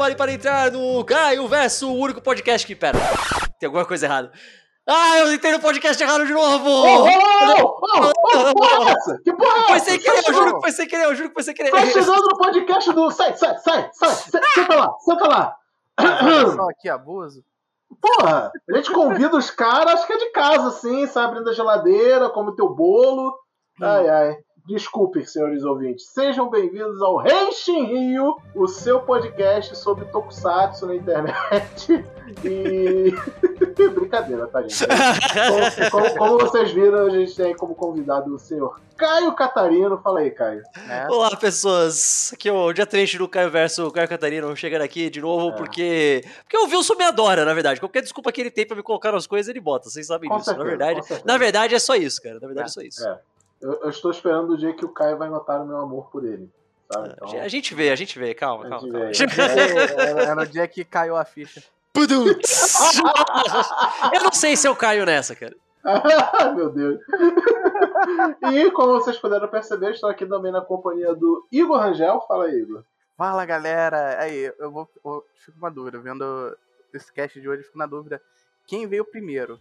prepare para entrar no Caio Verso, o único podcast que. Pera, tem alguma coisa errada. Ah, eu entrei no podcast errado de novo! Ô, ô, Que porra é? Que porra é Foi sem querer, eu juro que foi sem querer, eu juro que foi sem querer. Tá chegando no podcast do. Sai, sai, sai, sai. Senta lá, senta lá. Só que abuso. Porra, a gente convida os caras, acho que é de casa, assim, sai abrindo a geladeira, come teu bolo. Ai, ai. Desculpem, senhores ouvintes. Sejam bem-vindos ao Henshin Rio, o seu podcast sobre tokusatsu na internet. E. Brincadeira, tá, gente? Como, como- como vocês viram, a gente tem como convidado o senhor Caio Catarino. Fala aí, Caio. Né? Olá, pessoas. Aqui é o dia 3 do Caio Verso, o Caio Catarino, chegando aqui de novo, É. porque. Porque o Wilson me adora, na verdade. Qualquer desculpa que ele tem pra me colocar nas coisas, ele bota. Vocês sabem Com disso. na certeza, verdade. com certeza. Na verdade, é só isso, cara. Na verdade, é só isso. É. Eu, eu estou esperando o dia que o Caio vai notar o meu amor por ele. Sabe? Então, A gente vê, a gente vê. Calma, calma. calma. vê. É, Era, era o dia que caiu a ficha. Eu não sei se eu caio nessa, cara. Meu Deus. e como vocês puderam perceber, estou aqui também na companhia do Igor Rangel. Fala aí, Igor. Fala galera, aí eu vou, eu fico com uma dúvida, vendo esse cast de hoje, fico na dúvida. Quem veio primeiro?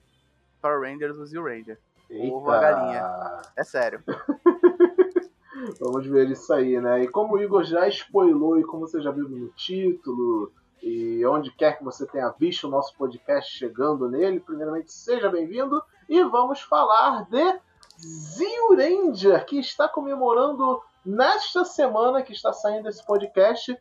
Power Rangers ou Zio Ranger? Ovo a galinha. É sério. Vamos ver isso aí, né? E como o Igor já spoilou e como você já viu no título e onde quer que você tenha visto o nosso podcast chegando nele, primeiramente seja bem-vindo e vamos falar de Zio Ranger, que está comemorando nesta semana que está saindo esse podcast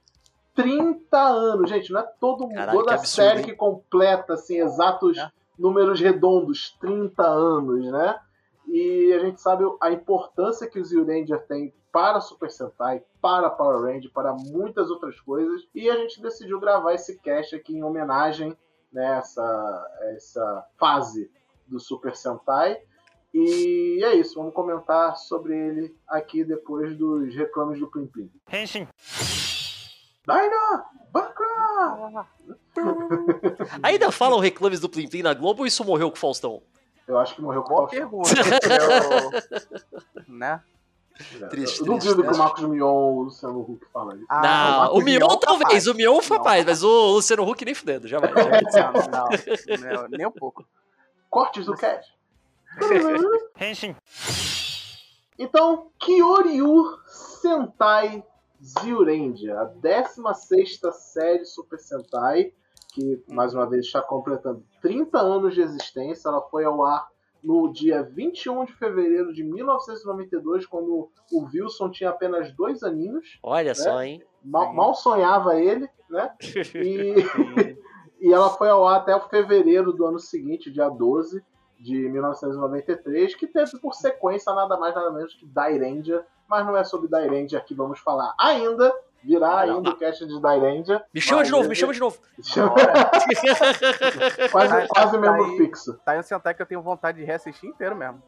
30 anos. Gente, não é todo Caralho, toda que absurdo, série hein? que completa assim exatos É. números redondos, 30 anos, né? E a gente sabe a importância que o Zio Ranger tem para Super Sentai, para Power Ranger, para muitas outras coisas. E a gente decidiu gravar esse cast aqui em homenagem nessa essa fase do Super Sentai. E é isso, vamos comentar sobre ele aqui depois dos reclames do Plim Plim. Henshin. Dyna! Bakra! Ainda falam reclames do Plim Plim na Globo ou isso morreu com o Faustão? Eu acho que morreu com o Faustão. pergunta. Eu- né? Triste, Eu duvido triste, que o. Marcos Mion ou o Luciano Huck falem isso. Ah, não, Marcos o Mion Mion, talvez, capaz. o Mion foi Não, capaz, mas o Luciano Huck nem fudendo, jamais. jamais. Não, não, não, nem um pouco. Cortes do cast. Henshin. Então, Kyoryu Sentai Zyuranger, a 16 série Super Sentai, que mais uma vez está completando 30 anos de existência. Ela foi ao ar no dia 21 de fevereiro de 1992, quando o Wilson tinha apenas dois aninhos. Olha só, hein? Mal, mal sonhava ele, né? E, e ela foi ao ar até o fevereiro do ano seguinte, dia 12 de 1993, que teve por sequência nada mais nada menos que Ranger, mas não é sobre Ranger que vamos falar ainda. Virá Não, ainda o cast de Ranger. Me chama de novo, me ele- chama de novo. quase Tá- quase tá membro aí. fixo Tá um Sentai que eu tenho vontade de reassistir inteiro mesmo.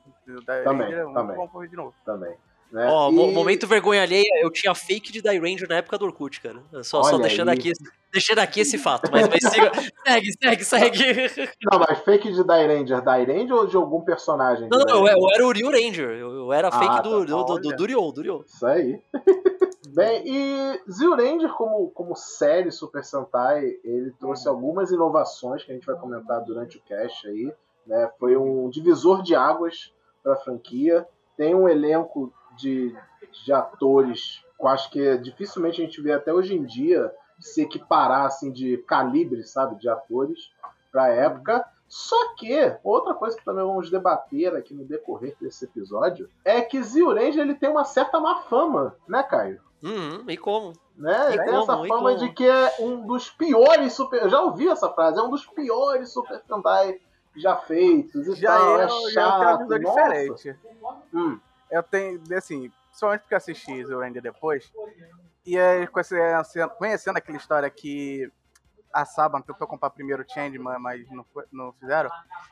Da Também, bom de novo. também. Né? Ó, E- mo- momento vergonha alheia, eu tinha fake de Die Ranger na época do Orkut, cara. Só, só deixando, aí. aqui, deixando aqui esse fato. Mas, mas siga, segue, segue, segue. Não, mas fake de Ranger, Ranger ou de algum personagem? Não, não, eu, era o Ryu Ranger. Eu, eu era Ah, fake tá. do, do, do, do, Ryo. Isso aí. Bem, e Zyuranger, como, como série Super Sentai, ele trouxe algumas inovações que a gente vai comentar durante o cast aí. Né? Foi um divisor de águas para a franquia. Tem um elenco de, de atores que eu acho que dificilmente a gente vê até hoje em dia se equiparar assim, de calibre, sabe, de atores para a época. Só que, outra coisa que também vamos debater aqui no decorrer desse episódio é que Zyuranger ele tem uma certa má fama, né, Caio? Uhum, e como? Né? Ele E tem como, essa fama de que é um dos piores super. Eu já ouvi essa frase, é um dos piores Super Sentai já feitos e Já tal. eu, é já eu chato. tenho uma visão Nossa. diferente. Hum, Eu tenho, assim, principalmente porque eu assisti o Ranger depois, e aí, conhecendo, conhecendo aquela história que a Saban tentou comprar primeiro o Changeman, mas não, foi- não fizeram.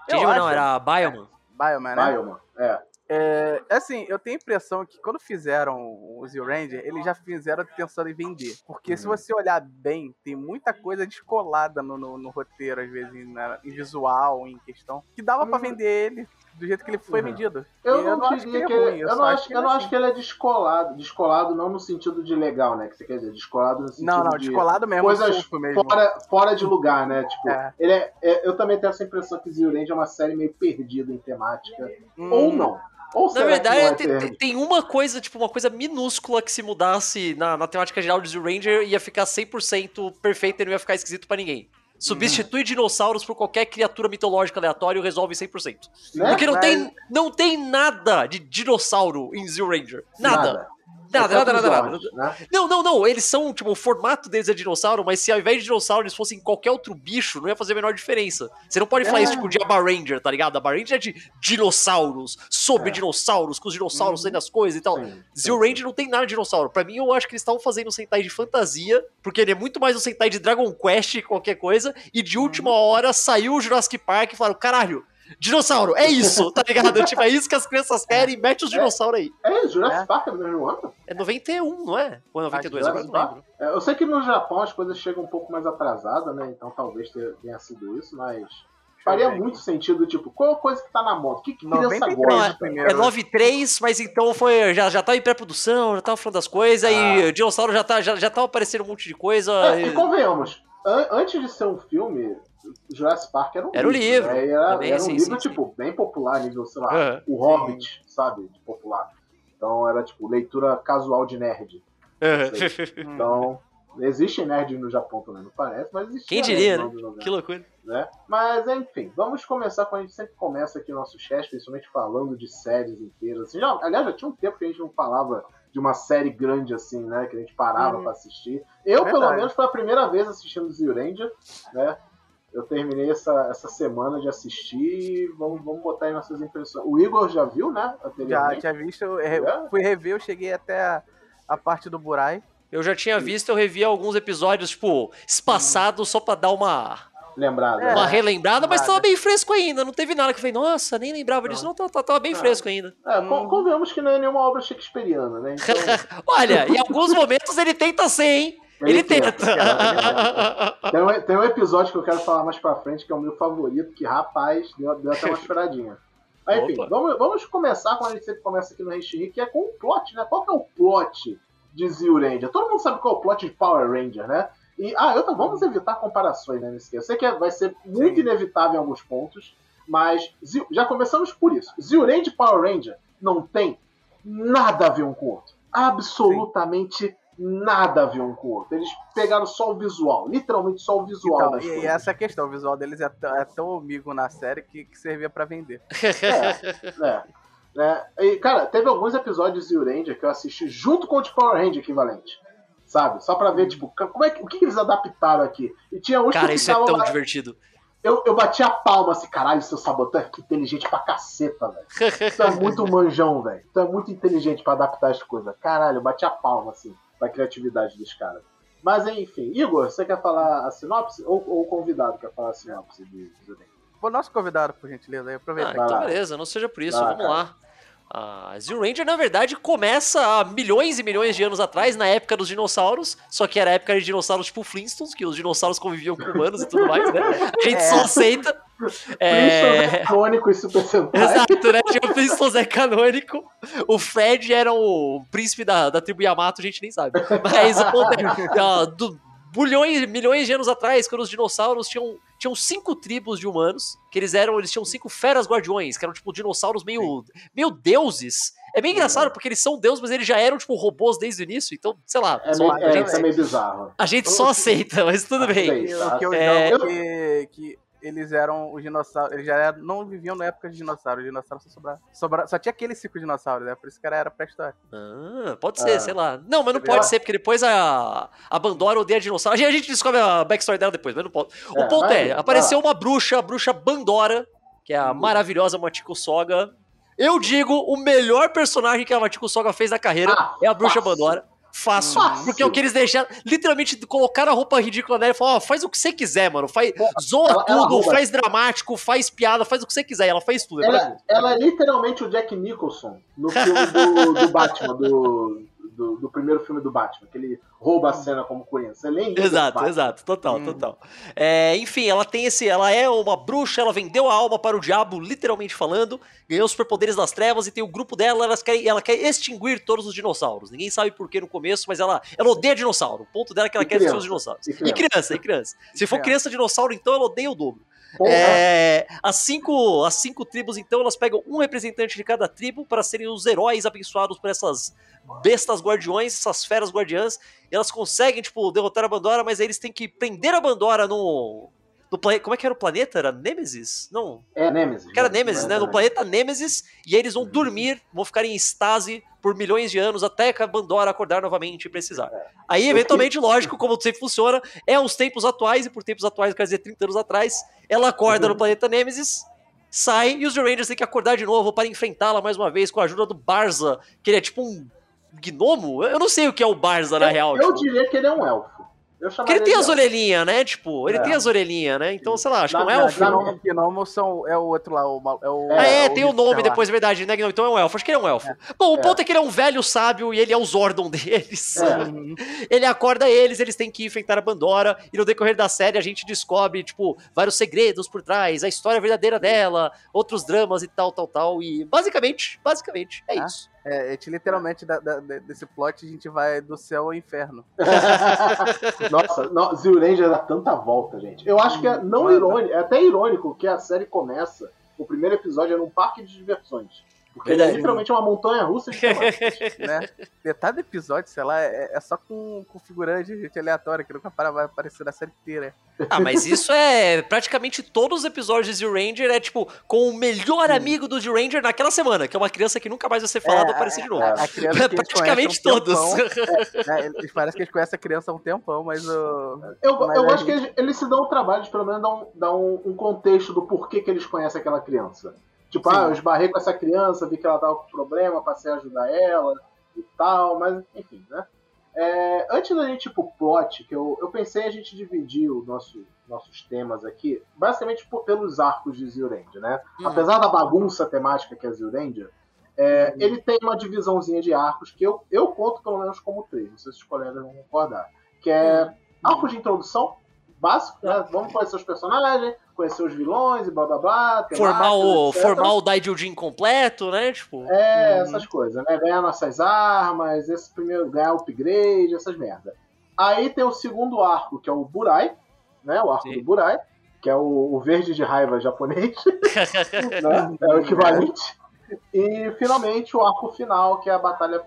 Changeman não, era Bioman. Bioman, né? Bioman. É. É, assim, eu tenho a impressão que quando fizeram o Zio Ranger, eles já fizeram pensando em vender. Porque se Uhum. você olhar bem, tem muita coisa descolada no, no, no roteiro, às vezes, em, na- em visual, em questão, que dava pra Uhum. vender ele do jeito que ele foi Uhum. vendido. Eu não, acho que ele, ruim, eu só não acho, que eu não ele é acho que ele é descolado. Descolado não no sentido de legal, né? Que você quer dizer, descolado no sentido Não, não, de descolado mesmo, coisas mesmo. fora, fora de lugar, né? Tipo, É. ele é, é- eu também tenho essa impressão que Zyurend é uma série meio perdida em temática. Hum, Ou não. Ou Na verdade, é tem, tem uma coisa, tipo, uma coisa minúscula que se mudasse na, na temática geral de Zoo Ranger ia ficar 100% perfeito e não ia ficar esquisito pra ninguém. Substitui dinossauros por qualquer criatura mitológica aleatória e resolve 100%. Né? Porque não, Mas- tem, não tem nada de dinossauro em Zoo Ranger. Nada. Nada, Nada, nada, nada. orcs, né? Não, não, não. Eles são, tipo, o formato deles é dinossauro, mas se ao invés de dinossauro eles fossem qualquer outro bicho, não ia fazer a menor diferença. Você não pode falar É. isso, tipo, de Aba Ranger, tá ligado? Aba Ranger é de dinossauros, sobre É. dinossauros, com os dinossauros saindo das coisas e tal. Sim, Zero. Ranger não tem nada de dinossauro. Pra mim, eu acho que eles estavam fazendo um Sentai de fantasia, porque ele é muito mais um Sentai de Dragon Quest que qualquer coisa, e de última hora saiu o Jurassic Park e falaram, caralho, dinossauro, é isso, tá ligado? tipo, é isso que as crianças querem, mete os dinossauros aí. É, Jurassic É. Park é do mesmo ano? É 91, não é? Ou é 92? Ah, Agora eu não lembro. É, Eu sei que no Japão as coisas chegam um pouco mais atrasadas, né? Então talvez tenha sido isso, mas faria muito sentido, tipo, qual a coisa que tá na moda? O que, que criança 93 gosta? É 9.3, mas então foi. Já, já tava em pré-produção, já tava falando das coisas, e o dinossauro já, tá, já, já tava aparecendo um monte de coisa. É, e- e convenhamos, an- antes de ser um filme, Jurassic Park era um Era um livro. né? Era, Também, era um sim, livro, sim, tipo, bem popular, nível, sei lá, Aham. o Hobbit, sabe? De popular. Então era, tipo, leitura casual de nerd. Então, existem nerds no Japão também, não parece, mas existe. Quem diria, né? que loucura. né? Mas enfim, vamos começar como a gente sempre começa aqui no nosso chat, principalmente falando de séries inteiras. Assim, já, aliás, já tinha um tempo que a gente não falava de uma série grande assim, né? Que a gente parava Uhum. pra assistir. Eu, pelo Verdade. menos, foi a primeira vez assistindo Zyuranger, né? Eu terminei essa, essa semana de assistir e vamos, vamos botar aí nossas impressões. O Igor já viu, né? Já tinha visto, eu É? fui rever, eu cheguei até a, a parte do Burai. Eu já tinha visto, eu revi alguns episódios, tipo, espaçados só pra dar uma, Lembrado. É. né? uma relembrada, mas nada. tava bem fresco ainda. Não teve nada que eu falei, nossa, nem lembrava disso. Não, tava, tava bem Não. fresco ainda. É, con- convenhamos que não é nenhuma obra shakespeariana, né? Então, Olha, em alguns momentos ele tenta ser, hein? Ele, tenta. Tem um, tem um episódio que eu quero falar mais pra frente, que é o meu favorito, que, rapaz, deu, deu até uma choradinha. Mas, enfim, vamos, vamos começar, como a gente sempre começa aqui no Reishi, que é com o plot, né? Qual que é o plot de Zio Ranger? Todo mundo sabe qual é o plot de Power Ranger, né? E, ah, eu, vamos evitar comparações, né? Nesse Eu sei que é- vai ser muito Sim. inevitável em alguns pontos, mas já começamos por isso. Zio Ranger e Power Ranger não tem nada a ver um com o outro. Absolutamente nada a ver um com o outro. Eles pegaram só o visual, literalmente só o visual Então, das e, e coisas. essa questão, o visual deles é, tão- é tão amigo na série que, que servia pra vender. É, é. né? E, cara, teve alguns episódios de Zio Ranger que eu assisti junto com o de Power Ranger equivalente. Sabe? Só pra ver, tipo, como é que, o que que eles adaptaram aqui. E tinha uns Cara, que isso é tão lá- divertido. eu, eu bati a palma assim, caralho, seu sabotão é inteligente pra caceta, velho. Tu é muito manjão, velho. Tu é muito inteligente pra adaptar as coisas. Caralho, eu bati a palma, assim, pra criatividade dos caras. Mas enfim, Igor, você quer falar a sinopse? Ou, ou o convidado quer falar a sinopse de Zio Ranger? O nosso convidado, por gentileza, aí Ah, aproveita. Vai então beleza, não seja por isso, Vai vamos lá. A Zero Ranger, na verdade, começa há milhões e milhões de anos atrás, na época dos dinossauros, só que era a época de dinossauros tipo Flintstones, que os dinossauros conviviam com humanos e tudo mais, né? A gente É. só aceita. É... é canônico e Super Sentai. Exato, né? Tinha o Flintstones é canônico. O Fred era o príncipe da, da tribo Yamato, a gente nem sabe. Mas o ponto é, do, bulhões, milhões de anos atrás, quando os dinossauros tinham, tinham cinco tribos de humanos, que eles eram, eles tinham cinco feras guardiões, que eram tipo dinossauros meio, meio deuses. É bem engraçado, porque eles são deuses, mas eles já eram tipo robôs desde o início, então, sei lá, É, só- meio, a, é, gente, é meio bizarro. a gente só aceita, mas tudo Ah, bem. que eu É. jogo é que, que eles eram os dinossauros. Eles já eram- não viviam na época de dinossauros. Os dinossauros só sobraram. sobra- só tinha aqueles cinco dinossauros, né? Por isso que era, era pré-história. Ah, pode ser, Ah. sei lá. Não, mas não pode ser, porque depois a, a Bandora odeia dinossauro. A gente, a gente descobre a backstory dela depois, mas não pode. O É, ponto vai, é, apareceu uma bruxa, a bruxa Bandora, que é a Hum. maravilhosa Matiko Soga. Eu digo, o melhor personagem que a Matiko Soga fez na carreira Ah, é a bruxa. Bandora. Fácil. Fácil. Porque é o que eles deixaram. Literalmente colocaram a roupa ridícula nela e falaram: ó, faz o que você quiser, mano. Faz, zoa ela- ela tudo, rouba. faz dramático, faz piada, faz o que você quiser. E ela faz tudo. É Ela, ela é literalmente o Jack Nicholson no filme do, do Batman, do, do, do primeiro filme do Batman, que ele rouba a cena como Coringa. Você lembra? Exato, exato, total, Hum. total. É, enfim, ela tem esse. Ela é uma bruxa, ela vendeu a alma para o diabo, literalmente falando, ganhou os superpoderes das trevas e tem o grupo dela, elas querem, ela quer extinguir todos os dinossauros. Ninguém sabe por que no começo, mas ela, ela odeia dinossauro. O ponto dela é que ela E quer criança. os dinossauros. E E criança. criança, e criança. Se for criança. criança dinossauro, então ela odeia o dobro. É, as, cinco, as cinco tribos, então, elas pegam um representante de cada tribo para serem os heróis abençoados por essas bestas guardiões, essas feras guardiãs. E elas conseguem, tipo, derrotar a Bandora, mas aí eles têm que prender a Bandora no. no plane... Como é que era o planeta? Era Nemesis? Não. É Nemesis. Que era né? Nemesis, né? é No planeta Nemesis. E aí eles vão dormir, vão ficar em estase por milhões de anos até que a Bandora acordar novamente e precisar. É. Aí, eventualmente, lógico, como sempre funciona, é os tempos atuais, e por tempos atuais quer dizer 30 anos atrás, ela acorda Uhum. no planeta Nemesis, sai, e os Rangers têm que acordar de novo para enfrentá-la mais uma vez com a ajuda do Barza, que ele é tipo um gnomo? Eu não sei o que é o Barza, na real. Eu tipo. diria que ele é um elfo. Porque ele tem as orelhinhas, né? Tipo, ele É. tem as orelhinhas, né? Então, sei lá, acho que é um Na- elfo. na- Gnomo, Gnomo são, é o outro lá, o, é o... Ah, é, o tem o nome depois, é verdade, né? Então é um elfo. Acho que ele é um elfo. Bom, o É. ponto é que ele é um velho sábio e ele é o Zordon deles. É. Ele acorda eles, eles têm que enfrentar a Pandora, e no decorrer da série a gente descobre, tipo, vários segredos por trás, a história verdadeira dela, outros dramas e tal, tal, tal. E basicamente, basicamente, é Ah. isso. É, a gente literalmente, da- da- de- desse plot, a gente vai do céu ao inferno. Nossa, não, Zio Ranger dá tanta volta, gente. Eu acho que é não irônico, é até irônico que a série começa, o primeiro episódio é num parque de diversões. Porque Verdade. é literalmente uma montanha russa de temáticas. né? Metade do episódio, sei lá, é, é só com, com figurante de gente aleatória, que nunca para, vai aparecer na série inteira. Ah, mas isso é praticamente todos os episódios de Ranger é tipo com o melhor amigo do Zero Ranger naquela semana, que é uma criança que nunca mais vai ser falada ou aparecer de novo. A, a criança praticamente um todos. tempão, né, eles parece que eles conhecem a criança há um tempão, mas o. Eu, Mas eu acho que eles, eles se dão o trabalho de pelo menos dar um, dar um, um contexto do porquê que eles conhecem aquela criança. Tipo, Sim. ah, eu esbarrei com essa criança, vi que ela tava com problema, passei a ajudar ela e tal, mas enfim, né? É, antes da gente ir pro plot, que eu, eu pensei a gente dividir os nosso, nossos temas aqui, basicamente por- pelos arcos de Ranger, né? Hum. Apesar da bagunça temática que é Ranger, é, ele tem uma divisãozinha de arcos que eu, eu conto pelo menos como três, não sei se os colegas vão concordar. Que é arco de introdução, básico, né? Vamos conhecer os personagens, conhecer os vilões e blá blá blá. formar o, etc. formar o Daijujin completo, né? Tipo. É, Uhum. essas coisas, né? Ganhar nossas armas, esse primeiro ganhar upgrade, essas merda. Aí tem o segundo arco, que é o Burai, né? O arco Sim. do Burai, que é o, o verde de raiva japonês, né? É o equivalente. E finalmente o arco final, que é a batalha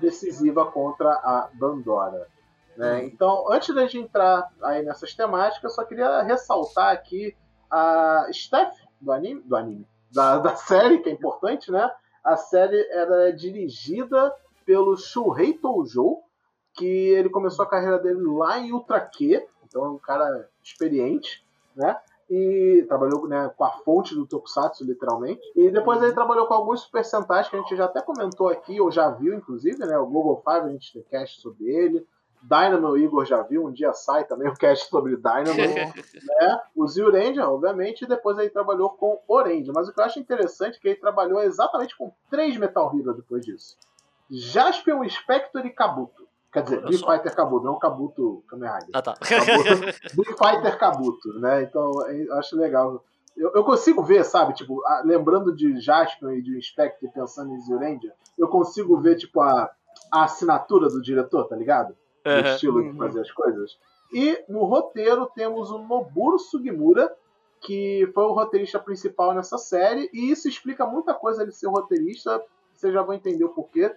decisiva contra a Bandora. né? Então, antes da gente entrar aí nessas temáticas, eu só queria ressaltar aqui a Steph do anime, do anime da, da série, que é importante, né? A série era dirigida pelo Shuhei Toujo, que ele começou a carreira dele lá em Ultra Q, então é um cara experiente, né? E trabalhou né, com a fonte do Tokusatsu, literalmente. E depois ele trabalhou com alguns Super Sentais que a gente já até comentou aqui, ou já viu, inclusive, né? O Google Five, a gente tem cast sobre ele. Dynamo o Igor já viu, um dia sai também o cast sobre Dynamo. né? O Ranger, obviamente, e depois ele trabalhou com Orange. Mas o que eu acho interessante é que ele trabalhou exatamente com três Metal Hero depois disso. Jaspion, Spectre e Kabuto. Quer dizer, Big. Fighter Kabuto, não Kabuto Kamen Rider. Ah, tá. Kabuto- Big Fighter Kabuto, né? Então, eu acho legal. Eu, eu consigo ver, sabe, tipo, a- lembrando de Jaspion e de Spectre pensando em Ranger, eu consigo ver, tipo, a, a assinatura do diretor, tá ligado? O Aham. estilo de Uhum. fazer as coisas. E no roteiro temos o Noburo Sugimura, que foi o roteirista principal nessa série, e isso explica muita coisa ele ser roteirista, vocês já vão entender o porquê.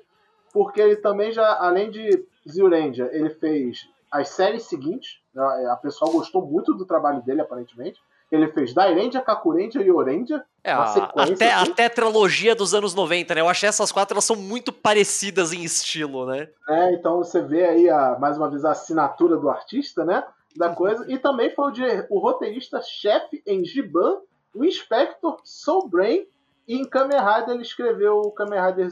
Porque ele também já, além de Zio Ranger, ele fez as séries seguintes, a a pessoa gostou muito do trabalho dele, aparentemente. Ele fez Dairanger, Kakuranger e Oranger. É, a, até, a tetralogia dos anos 90, né? Eu achei essas quatro elas são muito parecidas em estilo, né? né? Então você vê aí a, mais uma vez a assinatura do artista, né? Da coisa. E também foi o, de- o roteirista-chefe em Giban, o Inspector Soul Brain. E em Kamen Rider ele escreveu o Kamen Rider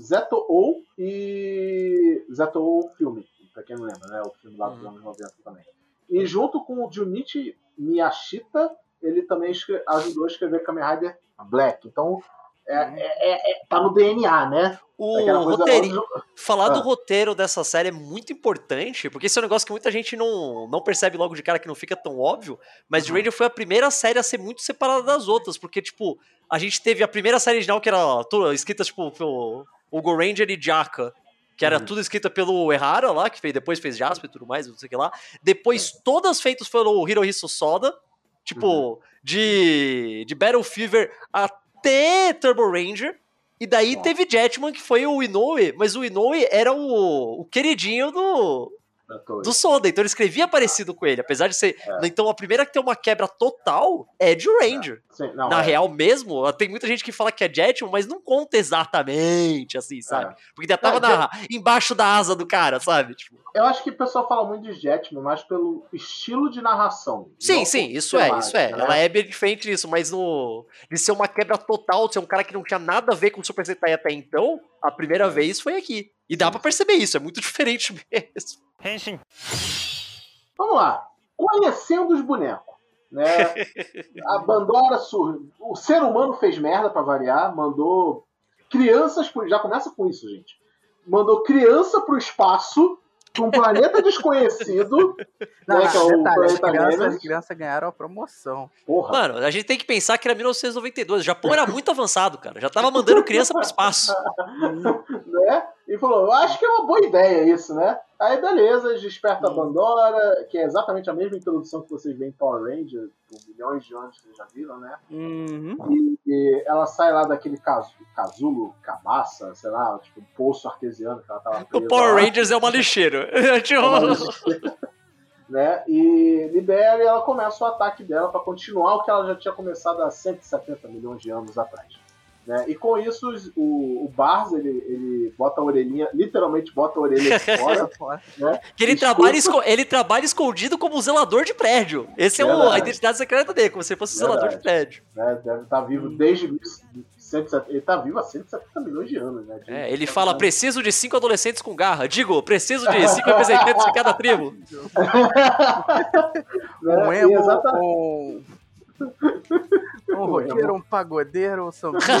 Zeto O e Zeto O filme, pra quem não lembra, né? O filme lá dos Uhum. anos 90 também. E junto com o Junichi Miyashita, ele também ajudou a escrever Kamen Rider Black. Então, É, é, é- é- tá no DNA, né? O coisa roteiro, óbvio- falar do Ah. roteiro dessa série é muito importante, porque esse é um negócio que muita gente não, não percebe logo de cara, que não fica tão óbvio, mas Uhum. Ranger foi a primeira série a ser muito separada das outras, porque, tipo, a gente teve a primeira série original que era toda escrita, tipo, pelo Hugo Ranger e Jaka, que era Uhum. tudo escrita pelo Errara lá, que fez, depois fez Jasper e tudo mais, não sei o que lá. Depois, todas feitas pelo Hirohito Soda, tipo, Uhum. de, de Battle Fever até Turbo Ranger. E daí Nossa. teve Jetman, que foi o Inoue, mas o Inoue era o, o queridinho do. Do Soda, então ele escrevia parecido com ele, apesar de ser. É. Então a primeira que tem uma quebra total é de Ranger. Sim, não, Na é, real mesmo, tem muita gente que fala que é Jetman, mas não conta exatamente assim, sabe? é. Porque ainda tava É, na- embaixo da asa do cara, sabe? Tipo, Eu acho que o pessoal fala muito de Jetman, mas pelo estilo de narração. sim, sim, isso é, isso é. né? Ela é bem diferente disso, mas no. De ser uma quebra total, de ser um cara que não tinha nada a ver com o Super Sentai até então, a primeira vez foi aqui. E dá sim. perceber isso, é muito diferente mesmo. Henshin. Vamos lá. Conhecendo os bonecos. Né? A Bandora sur... O ser humano fez merda pra variar, mandou crianças pro... Já começa com isso, gente. Mandou criança pro espaço pra um planeta desconhecido. Não, né, que é o detalhe, as planeta crianças, as crianças ganharam a promoção. Porra. Mano, a gente tem que pensar que era 1992. O Japão era muito avançado, cara. Já tava mandando criança pro espaço. né? E falou, eu acho que é uma boa ideia isso, né? Aí beleza, eles despertam a Pandora, que é exatamente a mesma introdução que vocês veem em Power Ranger, por milhões de anos que vocês já viram, né? Uhum. E, e ela sai lá daquele casu, casulo, cabaça, sei lá, tipo, poço artesiano que ela tava O presa Power lá. Rangers é uma lixeira. Tipo, né? E libera e ela começa o ataque dela para continuar o que ela já tinha começado há 170 milhões de anos atrás. Né? E com isso, o, o Bars, ele, ele bota a orelhinha, literalmente bota a orelha de fora, né? que ele Escuta. trabalha, esco- ele trabalha escondido como zelador de prédio. Esse é o- a identidade secreta dele, como se ele fosse zelador de prédio. né? Deve estar vivo desde 170, ele tá vivo há 170 milhões de anos, né? É, ele fala: preciso de cinco adolescentes com garra. Digo, preciso de cinco representantes de cada tribo. né? Um E emo, exata- um... Um roqueiro, um pagodeiro, um sambista.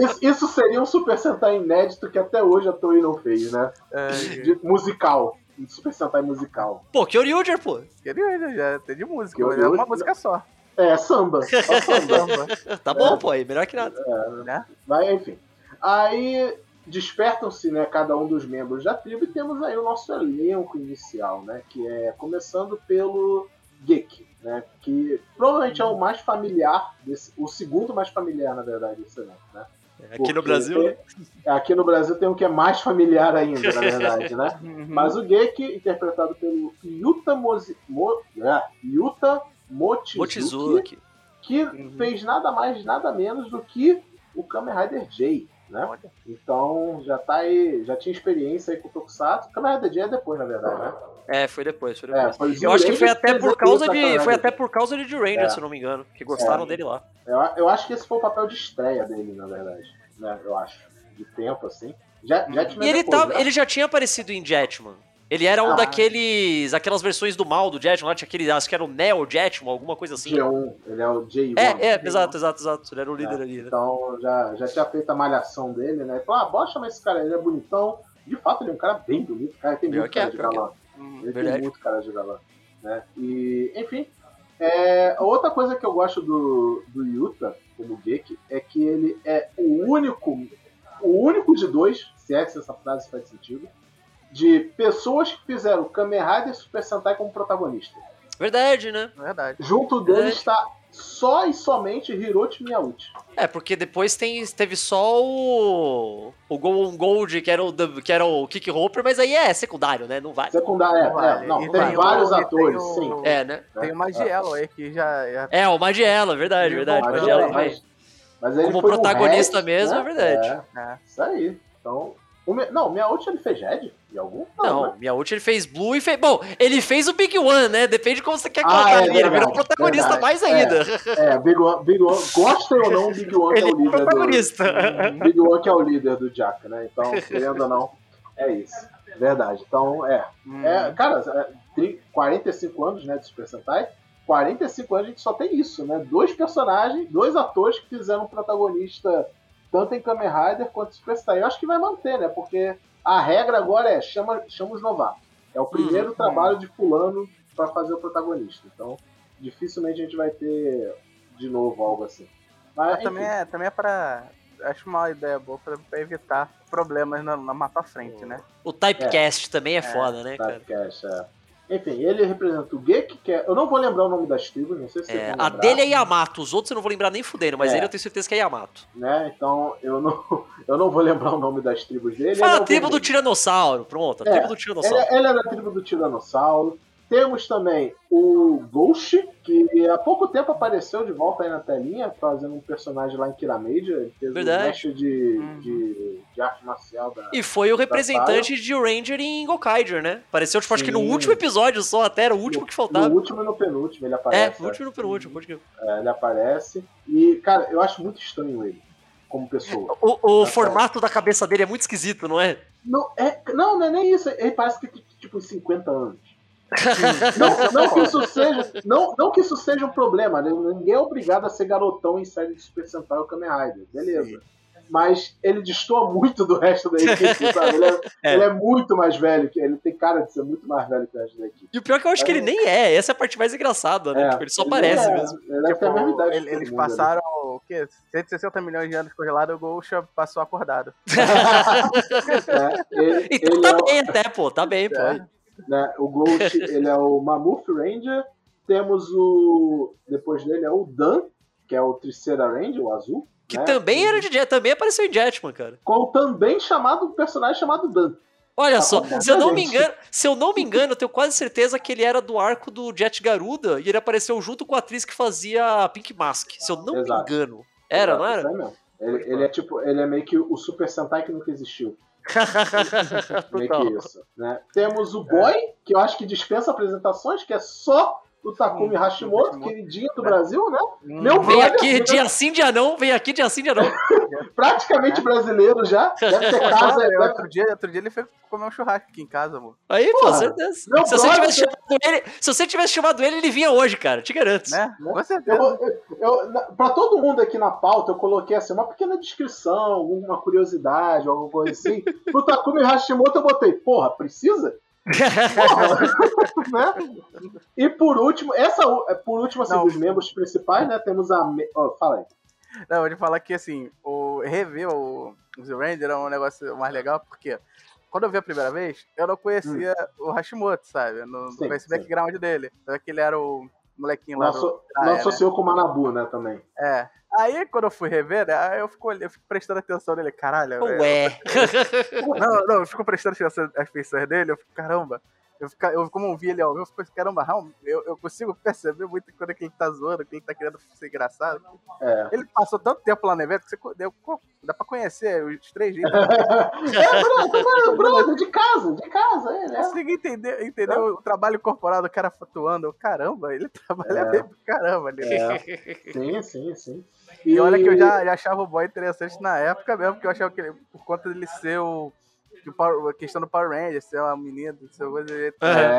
isso, isso seria um Super Sentai inédito que até hoje a Toei não fez, né? É, De musical. Um Super Sentai musical. Pô, Kyoryuger, pô. queria, já tem de música, Que mas é uma música só. É, samba. Só samba. Tá bom, pô, aí, melhor que nada. né? Mas, enfim. Aí despertam-se né, cada um dos membros da tribo e temos aí o nosso elenco inicial, né? Que é começando pelo Geek, né? Que provavelmente é o mais familiar, desse, o segundo mais familiar, na verdade, desse elenco, né? Aqui no Porque Brasil, né? tem- aqui no Brasil tem um que é mais familiar ainda, na verdade, né? Uhum. Mas o Geek, interpretado pelo Yuta, Mozi, Mo, é, Yuta Mochizuki, Mochizuki. que Uhum. fez nada mais, nada menos do que o Kamen Rider J, né? Então já tá aí, já tinha experiência aí com o Tokusatsu. Kamen Rider J é depois, na verdade, né? É, foi depois, foi É, depois. foi Eu acho que foi até por causa de. Foi até por causa de The Ranger, É. se não me engano. Que gostaram É. dele lá. Eu, eu acho que esse foi o papel de estreia dele, na verdade. Né? Eu acho. De tempo, assim. Já, E ele, depois, tava, né? ele já tinha aparecido em Jetman. Ele era um Ah. daqueles. aquelas versões do mal do Jetman lá, tinha aquele. Acho que era o Neo Jetman, alguma coisa assim. G1, ele é o J1. É, é, exato, exato, exato. Ele era o líder É, ali, né? Então já, já tinha feito a malhação dele, né? Falou, ah, bora chamar esse cara, ele é bonitão. De fato, ele é um cara bem bonito, cara. Tem muito é, cara de é. galã. Uhum. Ele Verdade. tem muito cara de galã. Né? E, enfim, é, outra coisa que eu gosto do, do Yuta, como Geek, é que ele é o único, o único de dois, se é que essa frase faz sentido, de pessoas que fizeram Kamen Rider e Super Sentai como protagonista. Verdade, né? Verdade. Junto dele Verdade. está só e somente Hiroshi Miyauchi. É, porque depois tem, teve só o. O Golden Gold, que era o, que era o Kick Roper, mas aí é secundário, né? Não vale. Secundário, é, Vale. é, não, tem, tem o- vários e tem atores, o- sim. É, né? Tem o Magiello aí que já. já... É, o Magiela, verdade, verdade. Mas Magiela é, vai. mas, mas ele Como protagonista Red, mesmo, né? é verdade. É, É. isso aí. Então, o não, o Miyauchi ele fez Red? Em algum? Não, né? Miyauchi ele fez Blue e fez. Bom, ele fez o Big One, né? Depende de como você quer Ah, colocar é ali. Ele virou protagonista verdade. mais ainda. É, Big One, Big One, gostem ou não, Big One é Ele o é líder protagonista. do. Big One que é o líder do Jack, né? Então, querendo ou não, é isso. Verdade. Então, é. Hum. é cara, é, tri- 45 anos né, de Super Sentai. 45 anos a gente só tem isso, né? Dois personagens, dois atores que fizeram um protagonista tanto em Kamen Rider quanto em Superstar. Eu acho que vai manter, né? Porque a regra agora é chama, chama os novatos. É o primeiro Uhum. trabalho de fulano para fazer o protagonista. Então, dificilmente a gente vai ter de novo algo assim. Mas, Mas também é, também é pra. Acho uma ideia boa pra, pra evitar problemas na, na mapa frente, né? O typecast também é foda, né, cara? Typecast, é. Enfim, ele representa o Gek, que é. Eu não vou lembrar o nome das tribos, não sei se É, a dele é Yamato, os outros eu não vou lembrar nem fudendo, mas É. ele eu tenho certeza que é Yamato. né? Então eu não, eu não vou lembrar o nome das tribos dele. Fala Ele é a tribo do. Tiranossauro, pronto, a É, tribo do Ele, Tiranossauro. é- ele é da tribo do Tiranossauro. Temos também o Ghost, que há pouco tempo apareceu de volta aí na telinha, fazendo um personagem lá em Kiramedia. Ele fez Verdade. o mestre de, Uhum. de, de arte marcial da. E foi o representante de Ranger em Gokaiger, né? Apareceu, tipo, acho que no último episódio só, até era o último que faltava. No último e no penúltimo ele É, aparece. no último e no penúltimo, pode crer. É, ele aparece. E, cara, eu acho muito estranho ele, como pessoa. O, o Tá formato da cabeça dele é muito esquisito, não é? Não, é, não, não é nem isso. Ele parece que tem tipo uns 50 anos. Não, não que isso seja, não, não que isso seja um problema, né? ninguém é obrigado a ser garotão em série de Super Sentai ou Kamen Rider, beleza. Mas ele destoa muito do resto da equipe, sabe? Ele é, É. ele é muito mais velho, que ele tem cara de ser muito mais velho que o resto da equipe. E o pior é que eu acho que ele nem é, essa é a parte mais engraçada, né? É, Tipo, ele só aparece é, mesmo. Ele ter a mesma idade. Ele- eles mundo ali. passaram o quê? 160 milhões de anos congelado, o Gosha passou acordado. É, ele, Então ele tá é bem até, pô, tá bem, pô. Né, o Ghost, ele é o Mammoth Ranger. Temos o. Depois dele é o Dan, que é o Tricera Ranger, o azul. Que né? também era de Jet, também apareceu em Jetman, cara. Com o também chamado um personagem chamado Dan. Olha Tá só, se eu não me engano, se eu não me engano, eu tenho quase certeza que ele era do arco do Jet Garuda e ele apareceu junto com a atriz que fazia a Pink Mask. Se eu não me Exato. engano. Era, não Isso era? Ele, ele é tipo, ele é meio que o Super Sentai que nunca existiu. Meio Total. que isso. Né? Temos o Boy, que eu acho que dispensa apresentações, que é só o Takumi Hum, Hashimoto, queridinho do Brasil, né? Hum, Meu Vem brother, aqui né? dia sim, dia não, vem aqui dia sim, dia não. praticamente brasileiro já. Deve ter casa. Outro, dia, outro dia ele foi comer um churrasco aqui em casa, amor. Aí, pô, certeza. meu Se você, brother- tivesse chamado ele, se você tivesse chamado ele, ele vinha hoje, cara. Te garanto. Né? Né? Com Eu, certeza. eu, eu- na- pra todo mundo aqui na pauta, eu coloquei assim, uma pequena descrição, alguma curiosidade, alguma coisa assim. Pro Takumi Hashimoto eu botei, porra, precisa? Porra, né? E por último, essa é, por último, assim, Não. dos membros principais, né? Temos a. Me- ó, fala aí. Não, eu vou te falar que assim, o rever o Zero Ranger é um negócio mais legal, porque quando eu vi a primeira vez, eu não conhecia o Hashimoto, sabe? Eu Não, Sim, conhecia o background dele. Sabia que ele era o molequinho lá Não, do. asso- Ah, não é, né? associou com o Manabu, né, também. É. Aí quando eu fui rever, né, aí eu fico, eu fico prestando atenção nele, caralho. eu- Ué. Não, não, eu fico prestando atenção às feições dele, eu fico, caramba. Eu, fico, eu como eu vi ele ao vivo, eu fico, caramba, eu, eu consigo perceber muito quando é que ele tá zoando, que ele tá querendo ser engraçado. É. Ele passou tanto tempo lá no evento que você, deu, dá pra conhecer os três jeitos. é, brother, brother, de casa, de casa, é, Eu né? consegui entender, entender o trabalho corporal do cara flutuando. Caramba, ele trabalha É. bem pra caramba ali. É. Sim, sim, sim. E olha que eu já, já achava o boy interessante na época mesmo, porque eu achava que ele, por conta dele ser o. Power- a questão do Power Ranger, ser uma menina, ser uma coisa. É,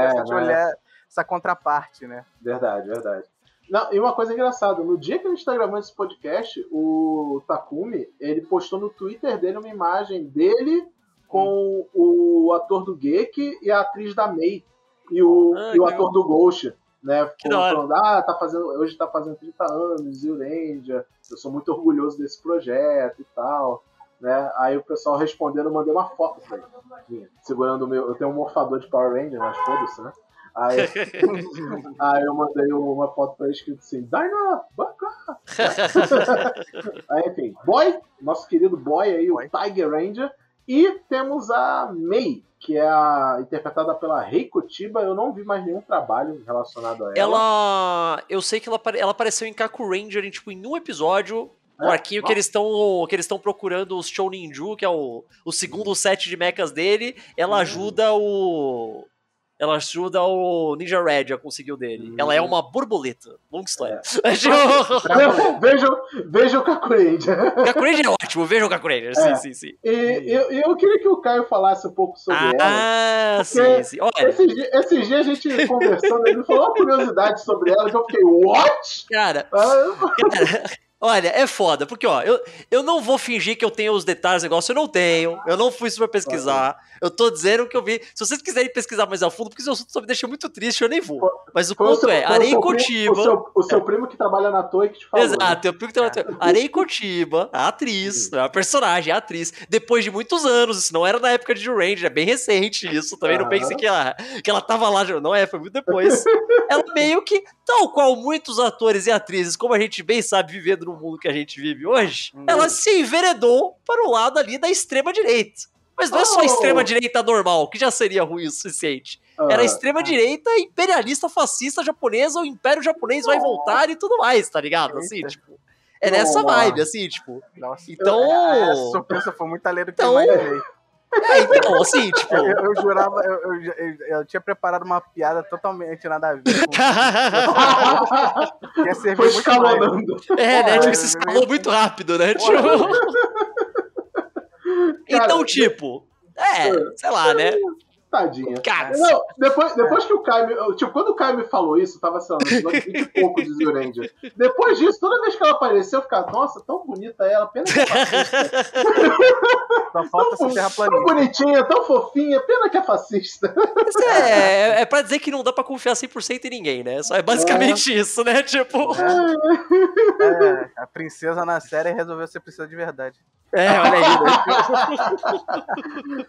essa, né? mulher, essa contraparte, né? Verdade, verdade. Não, e uma coisa engraçada, no dia que a gente tá gravando esse podcast, o Takumi, ele postou no Twitter dele uma imagem dele com o ator do Geki e a atriz da Mei. E o, Ah, e o ator do Ghost, né? Hora. Falando, ah, tá fazendo, hoje tá fazendo 30 anos, Zio Ranger, eu sou muito orgulhoso desse projeto e tal. Né? Aí o pessoal respondendo, eu mandei uma foto pra ele, segurando o meu. Eu tenho um morfador de Power Ranger, mas foda-se, né? Aí, Aí eu mandei uma foto pra ele escrito assim, Dyna, bacana. aí, enfim, Boy, nosso querido Boy aí, o Tiger Ranger. E temos a Mei, que é a, interpretada pela Reiko Chiba. Eu não vi mais nenhum trabalho relacionado a ela. Ela. Eu sei que ela, ela apareceu em Kaku Ranger em, tipo, em um episódio. Um É? arquinho que eles estão que eles estão procurando os Show Ninju, que é o, o segundo set de mechas dele. Ela Hum. ajuda o ela ajuda o Ninja Red a conseguir o dele. Hum. Ela é uma borboleta. Longa história. Vejam, vejam o Kakuranger. Kakuranger é ótimo, veja o Kakuranger. Sim, É. sim, sim. E eu, eu queria que o Caio falasse um pouco sobre ela. Ah, sim, sim. Olha, Esses, di- esses dias a gente conversando, ele falou uma curiosidade sobre ela que eu fiquei, what? cara, Ah, Olha, é foda, porque ó, eu, eu não vou fingir que eu tenho os detalhes do negócio, eu não tenho, eu não fui super pesquisar, eu tô dizendo que eu vi. Se vocês quiserem pesquisar mais a fundo, porque esse assunto só me deixa muito triste, eu nem vou. Mas o foi o ponto seu- é, o Areia primo- Cotiba. O seu, o seu primo que trabalha na toa e que te falou. né? Exato, eu pico que tem Areia Cotiba, a atriz, é a personagem, a atriz, depois de muitos anos, isso não era na época de Joe Ranger, é bem recente isso, também não pensei que ela, que ela tava lá, não é, foi muito depois. ela meio que, tal qual muitos atores e atrizes, como a gente bem sabe, vivendo no mundo que a gente vive hoje, Hum. ela se enveredou para o lado ali da extrema-direita. Mas não é só Oh. extrema-direita normal, que já seria ruim o suficiente. Era Ah, extrema-direita, imperialista, fascista, japonesa, o Império Japonês vai voltar e tudo mais, tá ligado? Assim, tipo. É nessa vibe, assim, tipo. Nossa. Então. É, a surpresa foi muito além do que Então- eu imaginei. É, então, assim, tipo. Eu, eu- jurava, eu, eu- eu- eu tinha preparado uma piada totalmente nada a ver. Com, ia servir Foi escalonando. É, né? Tipo, se escalou muito rápido, né? Tipo. Então, tipo. É, sei lá, né? Tadinha. Cara, Não, depois, depois que o Caio me, Tipo, quando o Caio me falou isso, eu tava, sei lá, no episódio 20 e pouco de Zio Ranger. Depois disso, toda vez que ela apareceu, eu ficava, nossa, tão bonita ela, pena que é fascista. Só falta Tão, ser tão bonitinha, tão fofinha, pena que é fascista. Isso é, é pra dizer que não dá pra confiar 100% em ninguém, né? Só é basicamente isso, né? Tipo. É, a princesa na série resolveu ser princesa de verdade. É, olha aí?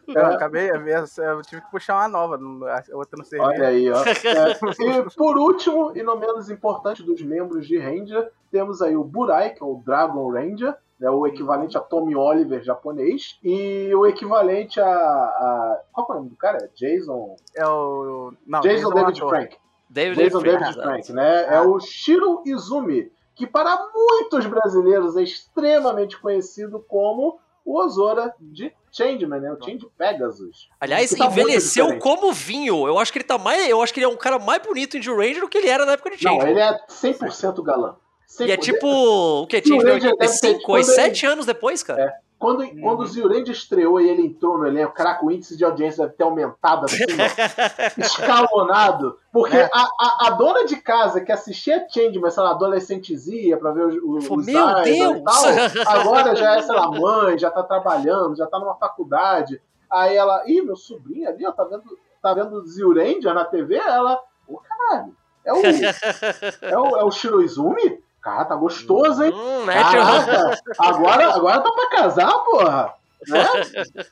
Eu acabei, eu tive que puxar uma nova, a outra não servia. Olha aí, ó. É, e por último, e não menos importante dos membros de Ranger, temos aí o Burai, que é o Dragon Ranger, né, o equivalente a Tommy Oliver japonês, e o equivalente a. a qual que é o nome do cara? É Jason. É o. Não, Jason é um David. Frank. David Jason Frank, David. Frank, né? É Ah. o Shiro Izumi, que para muitos brasileiros é extremamente conhecido como o Ozora de Changeman, né? O Change Pegasus. Aliás, tá envelheceu como vinho. Eu acho que ele tá mais. Eu acho que ele é um cara mais bonito em Ranger do que ele era na época de Não, Change. ele é 100% galã. E é 100%. tipo. O que? Jill Change Ranger deve ter, 85, quando ele- 7 anos depois, cara. Quando, Uhum. quando o Ranger estreou e ele entrou no elenco, caraca, o índice de audiência deve ter aumentado assim, ó, escalonado. Porque É. a, a, a dona de casa que assistia Changeman, sei lá, adolescentezinha, pra ver os, os, "Meu idols Deus!" e tal, agora já é, sei lá, mãe, já tá trabalhando, já tá numa faculdade. Aí ela, ih, meu sobrinho ali, ó, tá vendo, tá vendo o Zio Ranger na TV? Ela, ô caralho, é o, é o, é o Shiroizumi? Cara, tá gostoso, hein? Hum, né, Caraca, agora, agora tá pra casar, porra. Né?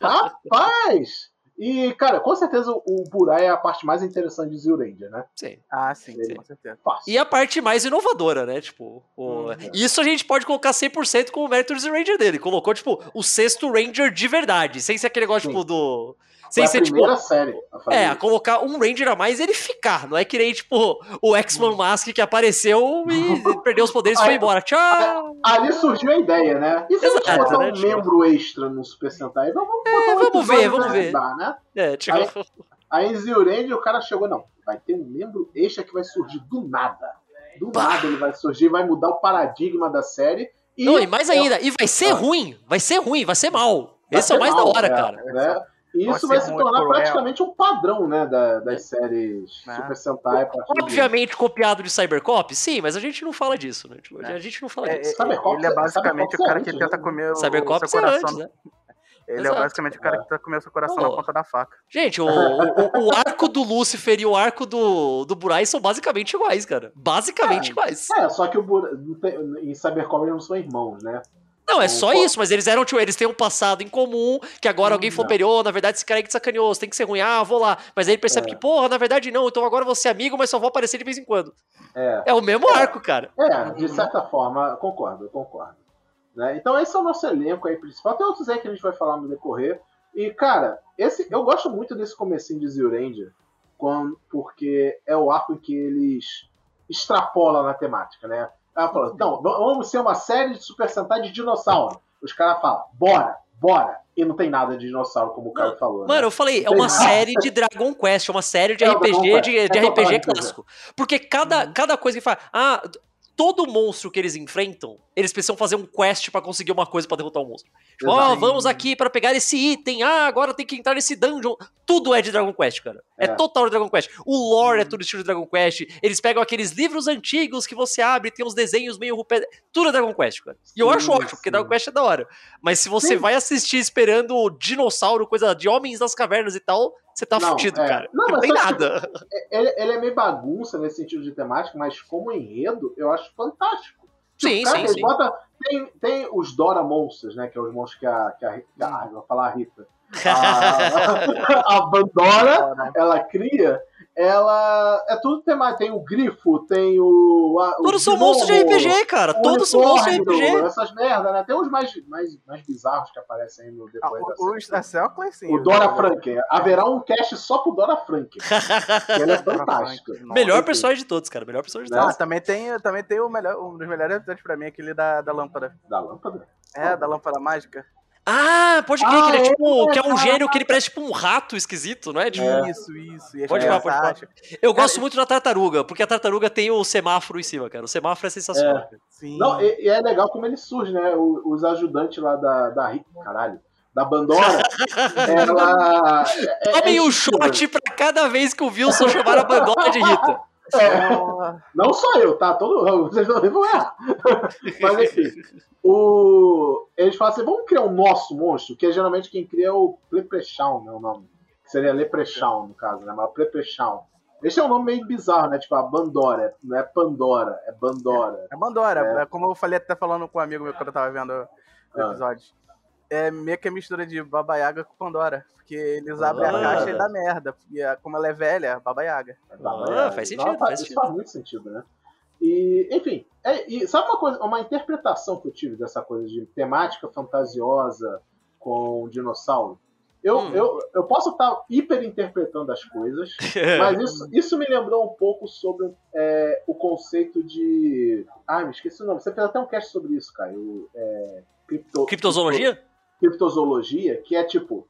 Rapaz! E, cara, com certeza o Burai é a parte mais interessante de Zio Ranger, né? Sim. Ah, sim, Sim. com certeza. Fácil. E a parte mais inovadora, né? Tipo, o- Hum. isso a gente pode colocar 100% como mérito do Ranger dele. Colocou, tipo, o sexto Ranger de verdade, sem ser aquele negócio, Sim. tipo, do. Sem a ser, tipo. a É, isso. colocar um Ranger a mais e ele ficar. Não é que nem, tipo, o X-Man Mask que apareceu e perdeu os poderes e foi embora. Tchau! Ali surgiu a ideia, né? E se a gente Exato, botar né, um tipo? membro extra no Super Sentai? Vamos, um vamos ver, vamos ver. ajudar, né? É, tipo. Aí- Aí em o cara chegou, não, vai ter um membro extra que vai surgir do nada. Do Bah. nada ele vai surgir, vai mudar o paradigma da série. E Não, e mais ainda, e vai ser Ah. ruim, vai ser ruim, vai ser mal. Vai Esse é o ser mais da mal, hora, é, cara. né? E isso vai se tornar cruel. praticamente um padrão, né, da- das séries Né? Super Sentai. Obviamente copiado de Cybercop, sim, mas a gente não fala disso, né? Tipo, É. a gente não fala É, disso. é, Cybercops ele é é- basicamente o é cara que antes, tenta né? comer o Cybercop seu é coração. antes, né? Ele Exato. é basicamente o cara que tenta comer o seu coração na ponta da faca. Gente, o, o, o arco do Lúcifer e o arco do, do Burai são basicamente iguais, cara. Basicamente É. iguais. É, só que o Bura- não tem- em Cybercop eles não são irmãos, né? Não, é só isso, mas eles eram, tipo, eles têm um passado em comum, que agora alguém falou pra ele, "Ô, na verdade esse cara aí que sacaneou, você tem que ser ruim, ah, vou lá. Mas aí ele percebe É. que, porra, na verdade não, então agora vou ser amigo, mas só vou aparecer de vez em quando. É, É o mesmo arco, cara. é de certa forma, concordo, eu concordo. Né? Então esse é o nosso elenco aí principal. Tem outros aí que a gente vai falar no decorrer. E, cara, esse, eu gosto muito desse comecinho de Zio Ranger, quando, porque é o arco em que eles extrapolam na temática, né? Ela falou, então, v- vamos ser uma série de Super Sentai de dinossauro. Os caras falam, bora, bora. e não tem nada de dinossauro, como o Caio falou. né? Mano, eu falei, é uma série de Dragon Quest, é uma série de É, RPG, de, É de RPG clássico. Porque cada, cada coisa que faz. Ah, todo monstro que eles enfrentam, eles precisam fazer um quest pra conseguir uma coisa pra derrotar o monstro. Tipo, ó, Exato. vamos aqui pra pegar esse item. Ah, agora tem que entrar nesse dungeon. Tudo é de Dragon Quest, cara. É, É. total de Dragon Quest. O lore é Uhum. tudo estilo de Dragon Quest. Eles pegam aqueles livros antigos que você abre, tem uns desenhos meio rupé. Tudo é Dragon Quest, cara. E eu Sim, acho ótimo, porque sim. Dragon Quest é da hora. Mas se você Sim. vai assistir esperando dinossauro, coisa de homens das cavernas e tal, você tá Não, fudido, é. cara. Não, Não, tem nada. Ele, ele é meio bagunça nesse sentido de temática, mas como enredo, eu acho fantástico. Sim, cara, sim, sim. Bota, tem, tem os Dora Monsters, né? Que é os monstros que a. Que a, que a ai, vou falar a Rita. A, a Bandora, ela cria. Ela. É tudo temático. Tem o grifo, tem o. a- o Todos são gnomo, monstros de RPG, cara. o Todos são monstros de RPG. Essas merdas, né? Tem uns mais, mais, mais bizarros que aparecem aí no Ah, depois da o, o série. Stacel, sim. O Dora Franken. Haverá um cast só pro Dora Franken. que ele é. Franken, Melhor personagem de todos, cara. Melhor personagem de Né? Ah, todos. também tem, também tem o melhor, um dos melhores episódios pra mim, aquele da, da lâmpada. Da lâmpada? É, da lâmpada mágica. Ah, pode crer Ah, que ele é é, tipo. que é um cara. gênio que ele parece tipo um rato esquisito, não é? De- É. Isso, isso. E Pode crianças falar, pode acham. Eu Cara, gosto muito da tartaruga, porque a tartaruga tem o semáforo em cima, cara. O semáforo é sensacional. cara. Sim. Não, e, e é legal como ele surge, né? Os ajudantes lá da, da Rita, caralho, da Bandora, ela. É, é, Tomem é um shot pra cada vez que o Wilson chamar a bandona de Rita. É, Oh, não só eu, tá? Todo, vocês não vão errar. Mas enfim. O, eles falam assim: vamos criar um nosso monstro, que é geralmente quem cria é o Leprechaun, né? O nome. Que seria Leprechaun, no caso, né? Mas Leprechaun. Esse é um nome meio bizarro, né? Tipo, a Bandora. Não é Pandora, é Bandora. É Bandora, É. é. como eu falei até falando com um amigo meu quando eu tava vendo o Ah. É meio que a mistura de Baba Yaga com Pandora. Porque eles abrem Ah. a caixa e dá merda. E a- como ela é velha, Baba Yaga. Ah, faz sentido, Não, faz isso sentido. faz muito sentido, né? E, enfim, é, e sabe uma coisa, uma interpretação que eu tive dessa coisa de temática fantasiosa com dinossauro? Eu, Hum. eu, eu posso estar hiperinterpretando as coisas, mas isso, isso me lembrou um pouco sobre é, o conceito de. Ah, me esqueci o nome. Você fez até um cast sobre isso, cara. O, é, cripto- Criptozoologia? Criptozoologia, que é tipo.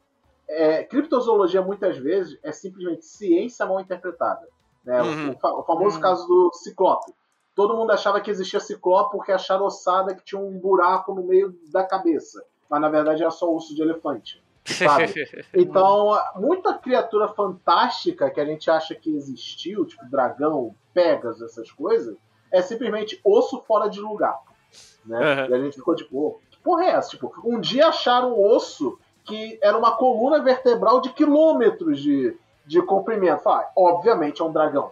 É, criptozoologia muitas vezes é simplesmente ciência mal interpretada. Né? O- Uhum. O, fa- o famoso Uhum. caso do ciclope. Todo mundo achava que existia ciclope porque acharam ossada que tinha um buraco no meio da cabeça. Mas na verdade era só osso de elefante. Sabe? Então, muita criatura fantástica que a gente acha que existiu, tipo dragão, pegas, essas coisas, é simplesmente osso fora de lugar. Né? Uhum. E a gente ficou tipo, "Ô, que porra é essa? Tipo, um dia acharam um osso que era uma coluna vertebral de quilômetros de, de comprimento. Fala, obviamente é um dragão.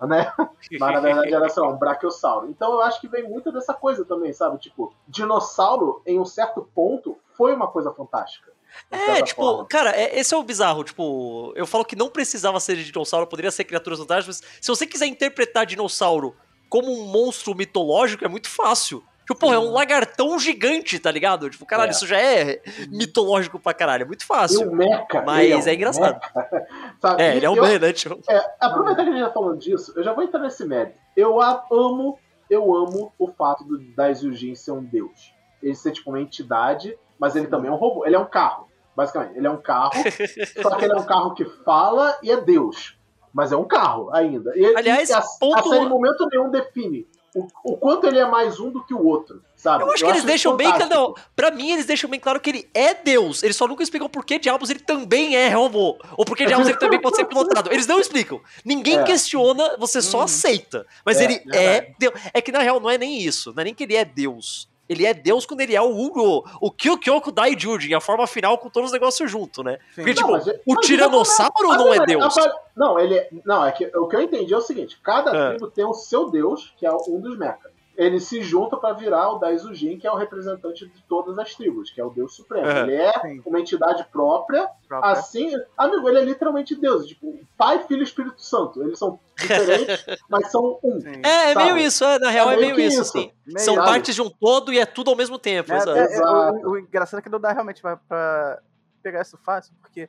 Né? Mas na verdade era, lá, um brachiosauro. Então eu acho que vem muito dessa coisa também, sabe? Tipo, dinossauro, em um certo ponto, foi uma coisa fantástica. É, tipo, forma. cara, é- esse é o bizarro. Tipo, eu falo que não precisava ser de dinossauro, poderia ser criaturas fantásticas. mas Se você quiser interpretar dinossauro como um monstro mitológico, é muito fácil. Tipo, porra, é um lagartão gigante, tá ligado? Tipo, caralho, É. isso já é mitológico pra caralho. É muito E fácil. o Mecha. Mas ele é engraçado. Sabe? É, E ele é um eu- man, né? Tipo, É, aproveitar que a gente tá falando disso, eu já vou entrar nesse mérito. Eu amo, eu amo o fato do Daisuji ser um deus. Ele ser tipo uma entidade, mas ele também é um robô. Ele é um carro, basicamente. Ele é um carro, só que ele é um carro que fala e é deus. Mas é um carro ainda. E, Aliás, e a, ponto- a série momento nenhum define o, o quanto ele é mais um do que o outro, sabe? Eu acho que eles isso deixam bem claro. fantástico. Não, pra mim, eles deixam bem claro que ele é Deus. Eles só nunca explicam por que diabos ele também é robô. Ou por que diabos ele também pode ser pilotado. Eles não explicam. Ninguém É. questiona, você só Hum. aceita. Mas É, ele é Deus. É que na real não é nem isso. Não é nem que ele é Deus. Ele é Deus quando ele é o Hugo, o Kyokyoku Daijujin, a forma final com todos os negócios junto, né? Sim. Porque, Não, tipo, mas ele- o mas Tiranossauro não é mas Deus. Não, ele é- não, é que o que eu entendi é o seguinte: cada É. tribo tem o seu deus, que é um dos mechas. Eles se juntam pra virar o Daizujin, que é o representante de todas as tribos, que é o deus supremo. É. Ele é Sim. uma entidade própria, Própria. assim, amigo, ele é literalmente Deus, tipo, Pai, Filho e Espírito Santo. Eles são diferentes, mas são um. Sim. É, é meio isso, é, na real é, É meio meio isso, isso. assim. Meio, São sabe? partes de um todo e é tudo ao mesmo tempo, É, exato. é, é, o, o engraçado é que não dá realmente pra, pra pegar isso fácil, porque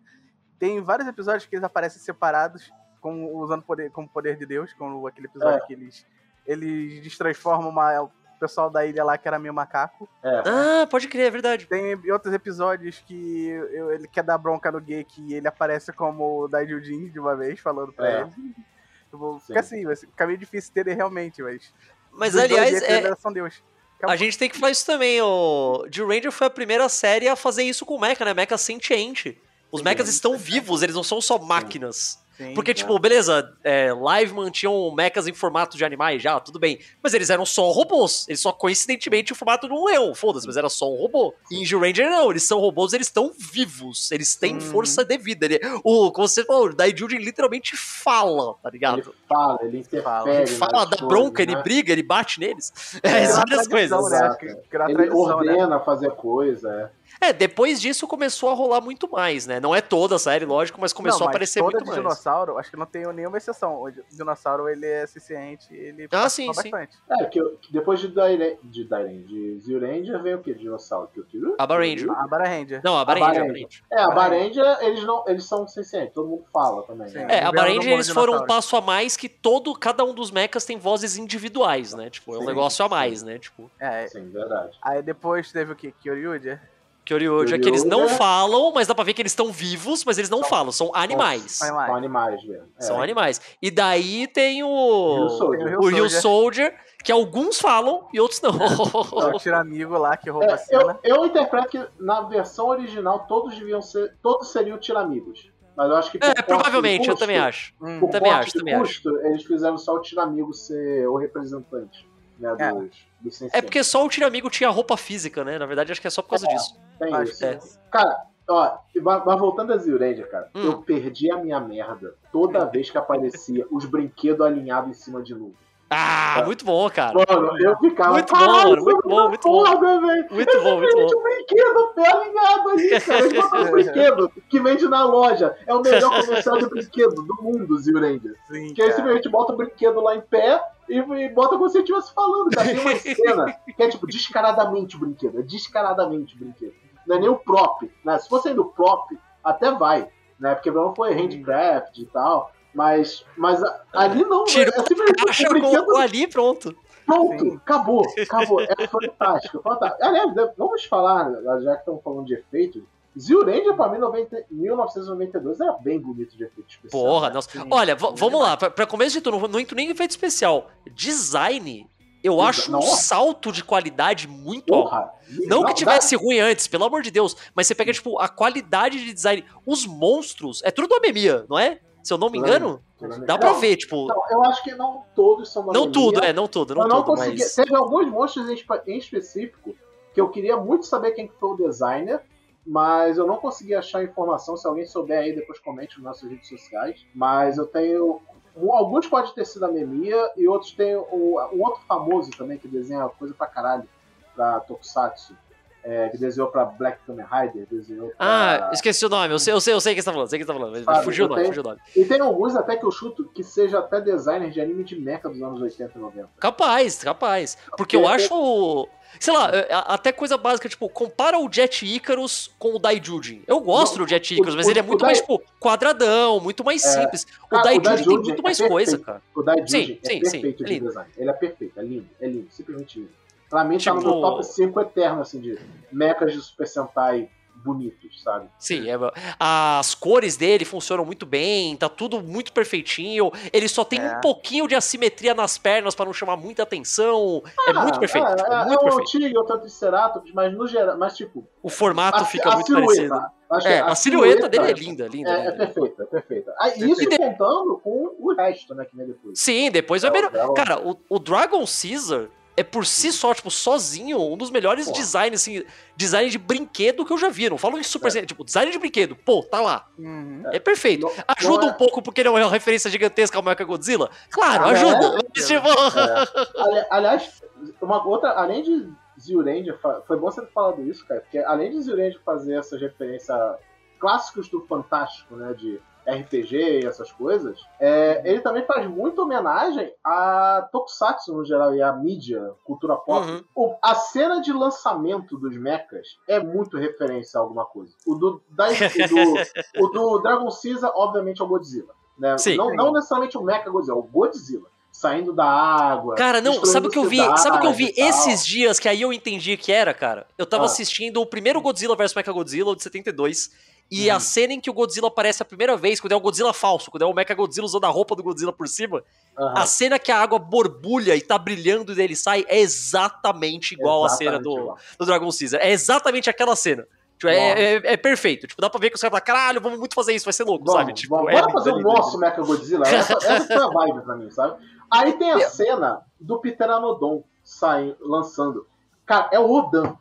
tem vários episódios que eles aparecem separados, como, usando poder, como poder de Deus, como aquele episódio É. que eles, eles destransformam uma pessoal da ilha lá que era meio macaco. É. Ah, pode crer, é verdade. Tem outros episódios que eu- ele quer dar bronca no gay que ele aparece como o Daijujin de uma vez, falando pra É. ele. Tipo, fica assim, vai meio difícil entender realmente, mas. Mas, dos dois aliás, jeitos, é, são Deus. a gente tem que falar isso também. O Jill Ranger foi a primeira série a fazer isso com o Mecha, né? Mecha sentiente. Os Sim. mechas estão vivos, eles não são só máquinas. Sim. Porque, tipo, beleza, é, Live mantinham mechas em formato de animais já, tudo bem. Mas eles eram só robôs. Eles só coincidentemente o formato de um leão, foda-se, mas era só um robô. E em Jill Ranger não, eles são robôs, eles estão vivos. Eles têm Uhum. força de vida. Ele, o, como você falou, o Daijujin literalmente fala, tá ligado? Ele fala, ele. Fala. Ele fala, dá coisas, bronca, ele né? briga, ele bate neles. É, É, várias tradição, coisas. né? Ele tradição, né? ordena fazer coisa, é. É, depois disso começou a rolar muito mais, né? Não é toda a série, lógico, mas começou Não, a mas aparecer toda muito de mais. dinossauro, acho que não tem nenhuma exceção. O di- dinossauro, ele é eficiente, ele Ah, sim, sim. bastante. É, que, que depois de Dairen, de Dairen, de Zyuranger veio o quê? Dinossauro? Kyokyu? A Baranger. A Baranger. Não, a A Baranger, a Baranger. Baranger. É, a Baranger, eles, não, eles são sencientes, todo mundo fala também. Sim. né? É, a Governo do Baranger mundo eles foram um passo a mais que todo, cada um dos mechas tem vozes individuais, né? Tipo, é um Sim, negócio a sim. mais, né? Tipo, É, Sim, verdade. aí depois teve o que? Kyoryuja? Kyoryoja, que eles não Kyoryoja. falam, mas dá pra ver que eles estão vivos, mas eles não falam, são animais. São São animais mesmo. É. São animais. E daí tem Rio o. Soldier. O Rio Soldier, que alguns falam e outros não. É o tiramigo lá que rouba a É, cena. eu, eu interpreto que na versão original todos deviam ser. Todos seriam tiramigos. Mas eu acho que. por É, corte provavelmente, de eu custo- também acho. Hum, Por Também corte acho, também acho. custo, eles fizeram só o tiramigo ser o representante né, É. dos, dos É porque só o Tiramigo tinha roupa física, né? Na verdade, acho que é só por causa disso. Tem acho isso. que É. Cara, ó, mas voltando a Zyuranger, cara, Hum. eu perdi a minha merda toda vez que aparecia os brinquedos alinhados em cima de nuvem. Ah, Tá. muito bom, cara. Mano, eu ficava. Muito bom, "Caralho, mano, muito isso é bom, muito bom." foda, velho. Muito bom, muito Gente, bom. o brinquedo pé alinhado ali, cara. Um brinquedo que vende na loja. É o melhor comercial de brinquedo do mundo, Zyuranger. Sim, Que aí simplesmente bota o brinquedo lá em pé e, e bota como se estivesse falando, cara. Tem uma cena que é tipo descaradamente o brinquedo. É descaradamente o brinquedo. Não é nem o prop. Né? Se fosse ainda o prop, até vai. Né? Porque não foi handcraft e tal. Mas, mas ali não. Tirou é simplesmente Caixa o brinquedo com ali pronto. Pronto, Sim. acabou, acabou. É fantástico, fantástico. Aliás, né, vamos falar, já que estamos falando de efeitos, Zyuranger pra mim, 90, 1992 era bem bonito de efeito especial. Porra, né? nossa. Olha, v- vamos lá, pra, pra começo de tudo, não, não entro nem em efeito especial. Design, eu acho um salto de qualidade muito alto. Porra. Não que tivesse ruim antes, pelo amor de Deus, mas você pega, tipo, a qualidade de design. Os monstros, é tudo do Amemia, não é? Se eu não me engano, dá pra Não, ver, tipo. Não, eu acho que não todos são Não tudo, é, não tudo, não eu não tudo, consegui. mas. Teve alguns monstros em, espe- em específico que eu queria muito saber quem que foi o designer, mas eu não consegui achar informação. Se alguém souber aí, depois comente nas nossas redes sociais. Mas eu tenho. Alguns podem ter sido a Memia e outros tem o, outro famoso também que desenha coisa pra caralho pra Tokusatsu. É, que desenhou pra Black Kamen Rider, desenhou pra... Ah, esqueci o nome, eu sei, eu sei, eu sei o que você tá falando, sei o que você tá falando. Sabe, fugiu o nome, fugiu o nome. E tem alguns até que eu chuto que seja até designer de anime de mecha dos anos 80 e 90. Capaz, capaz. Porque eu acho. Sei lá, é, até coisa básica, tipo, compara o Jet Icarus com o Daijujin. Eu gosto Não, do Jet Icarus, o- mas ele é o muito Dai- mais, tipo, quadradão, muito mais É. simples. O Cara, o Daijujin tem muito é mais coisa, perfeito. cara. O Daijujin Sim, é sim, sim, perfeito é de lindo. design. Ele é perfeito, é lindo, é lindo, simplesmente lindo. Pra mim tá no Tipo- meu top 5 eterno, assim, de mechas de Super Sentai bonitos, sabe? Sim, é, as cores dele funcionam muito bem, tá tudo muito perfeitinho. Ele só tem É. um pouquinho de assimetria nas pernas pra não chamar muita atenção. é Ah, muito perfeito, É, tipo, é, muito é um perfeito. Tigre, outro Triceratops, mas no geral, mas tipo, O formato a, fica a muito silhueta, parecido. É, a silhueta dele é linda, linda. É, linda, é perfeita, é perfeita. Ah, isso E de- contando com o resto, né, que vem depois. Sim, depois vai É, melhor. é o- Cara, o, o Dragon Caesar é por si só, tipo, sozinho, um dos melhores Porra. designs, assim, design de brinquedo que eu já vi. Não falo em super. É. Tipo, design de brinquedo, pô, tá lá. Uhum. É perfeito. Não- Ajuda não é- um pouco porque ele é uma referência gigantesca ao Mecha Godzilla? Claro, Ah, ajuda. é? Tipo, É. Ali- Aliás, uma outra, além de Zyuranger, foi bom você ter falado isso, cara, porque além de Zyuranger fazer essas referências clássicos do Fantástico, né, de RPG e essas coisas, é, ele também faz muita homenagem a Tokusatsu no geral e a mídia, cultura pop. Uhum. O- a cena de lançamento dos mechas é muito referência a alguma coisa. O do, o do, o do Dragon Caesar, obviamente, é o Godzilla. Né? Sim. não, não necessariamente o Mecha Godzilla, é o Godzilla. saindo da água. Cara, não, sabe o que eu vi? Sabe o que eu vi esses dias que aí eu entendi que era, cara? Eu tava Ah. assistindo o primeiro Godzilla vs Mechagodzilla, de 72, e Hum. a cena em que o Godzilla aparece a primeira vez, quando é o Godzilla falso, quando é o Mechagodzilla usando a roupa do Godzilla por cima, Aham. a cena que a água borbulha e tá brilhando e dele sai é exatamente igual a cena Exatamente do, igual. do Dragon Caesar. É exatamente aquela cena. Tipo, é, é- é perfeito. Tipo, dá pra ver que os caras falam, caralho, vamos muito fazer isso, vai ser louco, Vamos, sabe? Tipo, vamos. é Bora fazer o lindo, nosso Mecha Godzilla. Essa, essa foi a vibe pra mim, sabe? Aí tem a cena do Pteranodon saindo, lançando. Cara, é o Rodan.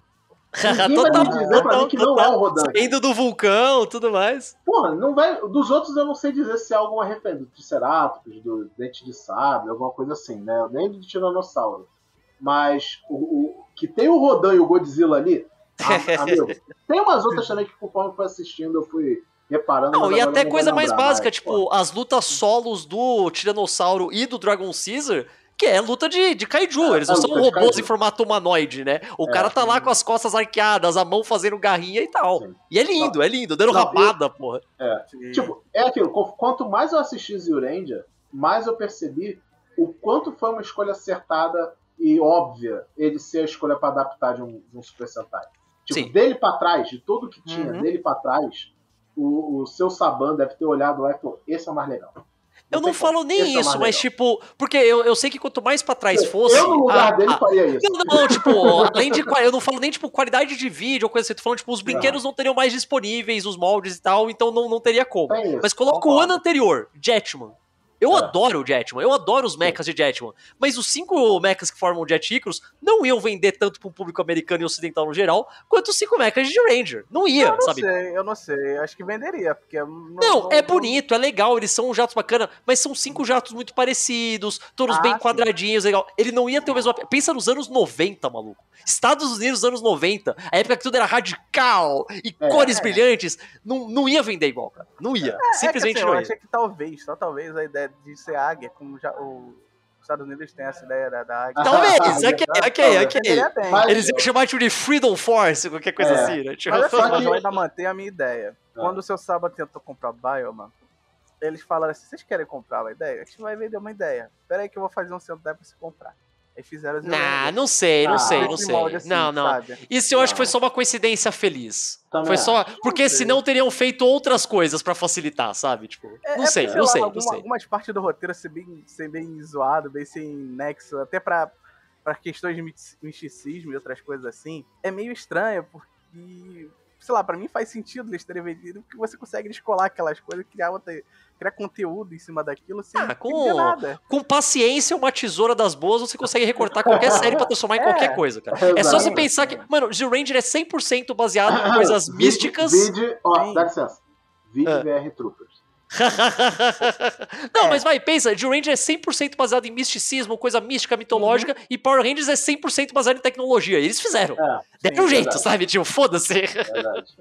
Ninguém vai Total, me dizer pra mim que não é o Rodan. Saindo do vulcão, tudo mais. Porra, não vai. Dos outros eu não sei dizer se é alguma referência. Do Triceratops, do Dente de Sabre, alguma coisa assim, né? Nem do Tiranossauro. Mas o, o- que tem o Rodan e o Godzilla ali, a- tem umas outras também que conforme eu fui assistindo eu fui reparando. Não, e até não coisa mais básica, mais, tipo, pô. as lutas solos do Tiranossauro e do Dragon Caesar, que é luta de, de kaiju. É, Eles não é são robôs em formato humanoide, né? O É. cara tá lá com as costas arqueadas, a mão fazendo garrinha e tal. Sim. E é lindo, é lindo, dando Não, rabada, porra. Sim. Tipo, é aquilo, qu- quanto mais eu assisti Zyuranger, mais eu percebi o quanto foi uma escolha acertada e óbvia ele ser a escolha pra adaptar de um, de um Super Sentai. Tipo, Sim. dele pra trás, de tudo que tinha Uhum. dele pra trás, o, o seu Saban deve ter olhado lá e falou, esse é o mais legal. Eu não tem falo nem é isso, mas tipo, porque eu, eu sei que quanto mais pra trás fosse. Eu, no lugar a- dele, a- faria isso. Não, não, tipo, além de. Eu não falo nem, tipo, qualidade de vídeo ou coisa assim. Eu tô falando, tipo, os brinquedos não teriam mais disponíveis, os moldes e tal, então não, não teria como. Tem isso, Mas coloca o ano anterior, Jetman. Eu É. adoro o Jetman, eu adoro os mechas de Jetman. Mas os cinco mechas que formam o Jet Icarus não iam vender tanto pro público americano e ocidental no geral, quanto os cinco mechas de Ranger. Não ia, eu não sabe? sei, eu não sei. Acho que venderia, porque. Não, é bonito, é legal, eles são jatos bacana, mas são cinco jatos muito parecidos, todos Ah, bem sim. quadradinhos, legal. Ele não ia ter o mesmo. Pensa nos anos 90, maluco. Estados Unidos, anos 90, a época que tudo era radical e É. cores brilhantes, não, não ia vender igual, cara. Não ia. Simplesmente é que, assim, não Eu ia. achei que talvez, só talvez a ideia de ser águia, como já o, os Estados Unidos tem essa ideia da, da águia. Talvez, Ah, ok, ah, ok, talvez. ok. Bem. Mas- Eles iam chamar tipo de Freedom Force, qualquer coisa É. assim, né? Tipo, Mas assim, mas eu ainda mantenho a minha ideia. Ah. Quando o seu sábado tentou comprar Bioman, eles falaram assim: vocês querem comprar uma ideia? A gente vai vender uma ideia. Pera aí que eu vou fazer um centavo pra você comprar. Aí fizeram Nah, não sei, não Ah, sei, não sei. assim, não, não. sabe? Isso eu acho que foi só uma coincidência feliz. Também foi só. acho. Porque Não senão teriam feito outras coisas pra facilitar, sabe? Tipo, É- não é sei, porque, não lá, sei, não alguma- sei. Algumas partes do roteiro ser bem, ser bem zoado, bem sem nexo, até pra, pra questões de misticismo e outras coisas assim, é meio estranho, porque, sei lá, pra mim faz sentido eles terem vendido, porque você consegue descolar aquelas coisas, criar, outra, criar conteúdo em cima daquilo sem Ah, com- nada. Com paciência, uma tesoura das boas, você consegue recortar qualquer série pra transformar em qualquer É. coisa, cara. É só você pensar que. Mano, Zero Ranger é 100% baseado em coisas místicas. Vide, ó, dá licença. Vide Ah. VR Troopers. não, É. mas vai, pensa, Zero Ranger é 100% baseado em misticismo, coisa mística, mitológica, e Power Rangers é 100% baseado em tecnologia. E eles fizeram. É, Deram um jeito, verdade. sabe? Tipo, foda-se.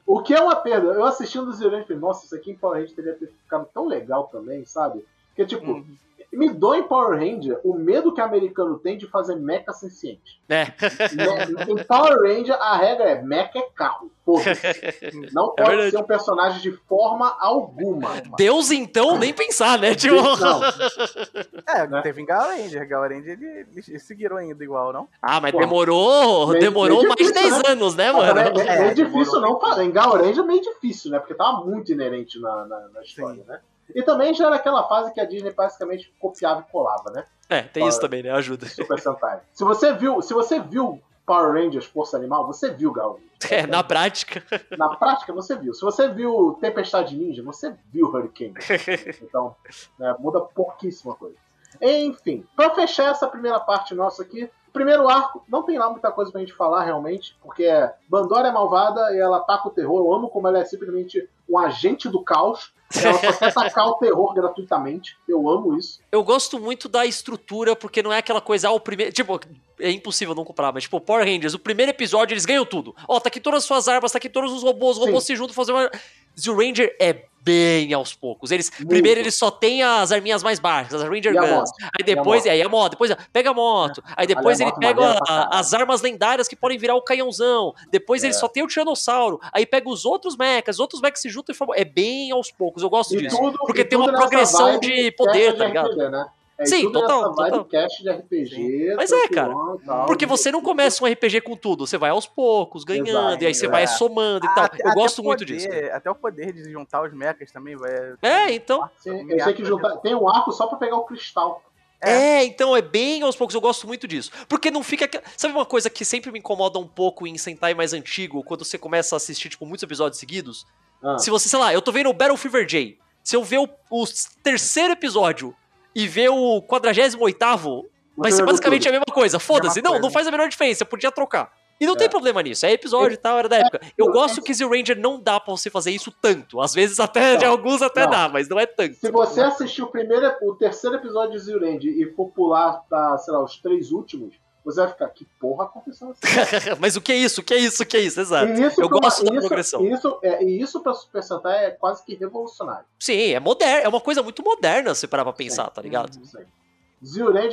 O que é uma perda. Eu assistindo os Zyuranger falei, nossa, isso aqui em Power Ranger teria ter ficado tão legal também, sabe? Porque, tipo, Uhum. Me dói em Power Ranger o medo que o americano tem de fazer mecha senciente. né? Me- em Power Ranger, a regra é mecha é carro. Foda-se. Não É pode verdade. ser um personagem de forma alguma. Deus, então, nem pensar, né? Tipo... Não, É, Né? teve em Power Ranger. Power Ranger ele- eles seguiram ainda igual, não? Ah, mas Pô, demorou, meio- demorou meio mais de difícil, 10 né? anos, né, mano? é, é É, meio difícil demorou. não fazer. Em Gaurange é meio difícil, né? Porque tava muito inerente na, na, na história, né? E também já era aquela fase que a Disney basicamente copiava e colava, né? É, tem isso também, né? Ajuda. Super Sentai. Se você viu, se você viu Power Rangers Força Animal, você viu Gaurange. É, na prática. Na prática, você viu. Se você viu Tempestade Ninja, você viu Hurricane. Então, né, muda pouquíssima coisa. Enfim, pra fechar essa primeira parte nossa aqui, primeiro arco, não tem lá muita coisa pra gente falar realmente, porque é Bandora é malvada e ela ataca o terror. Eu amo como ela é simplesmente um agente do caos. Ela só quer atacar o terror gratuitamente. Eu amo isso. Eu gosto muito da estrutura, porque não é aquela coisa, ah, o primeiro. Tipo, é impossível não comprar, mas, tipo, Power Rangers, o primeiro episódio, eles ganham tudo. Ó, tá aqui todas as suas armas, tá aqui todos os robôs, os Sim. robôs se juntam fazer uma. Zero Ranger é bem aos poucos. Eles, Muito. primeiro eles só têm as arminhas mais baixas, as Ranger E Guns. Aí depois, E aí a moto, depois pega a moto. Aí depois ele moto pega a- as armas lendárias que podem virar o canhãozão. Depois ele É. só tem o Tiranossauro. Aí pega os outros mechas, os outros mechas se juntam e formam. É bem aos poucos. Eu gosto E disso. tudo, Porque tem uma progressão de poder, tá ligado? Né? É Sim, total, total. cast de RPG. Mas é, cara. tal. Porque você não começa um RPG com tudo, você vai aos poucos, ganhando, Exato, e aí você é. vai somando e tal. Até- Eu gosto o muito poder- disso. Até o poder de juntar os mechas também vai. É, então. Sim, eu sei que juntar, tem um arco só pra pegar o cristal. É. então é bem aos poucos, eu gosto muito disso. Porque não fica. Sabe uma coisa que sempre me incomoda um pouco em Sentai mais antigo, quando você começa a assistir, tipo, muitos episódios seguidos? Ah, Se você, sei lá, eu tô vendo o Battle Fever J. Se eu ver o, o terceiro episódio e ver o 48, vai ser basicamente a mesma coisa. Foda-se. Não, não faz a menor diferença. Podia trocar. E não É. tem problema nisso. É episódio e tal, era da época. Eu gosto que Zero Ranger não dá pra você fazer isso tanto. Às vezes até, de Não. alguns até Não. dá, mas não é tanto. Se você assistir o primeiro, o terceiro episódio de Zurend e for pular pra, sei lá, os três últimos, você vai ficar, que porra aconteceu assim? mas o que é isso? O que é isso? O que é isso? Exato. Isso Eu pra uma- gosto da isso- progressão. E isso, é, e isso pra Super Sentai é quase que revolucionário. Sim, é moderno. É uma coisa muito moderna se parar pra pensar, tá ligado? Isso aí.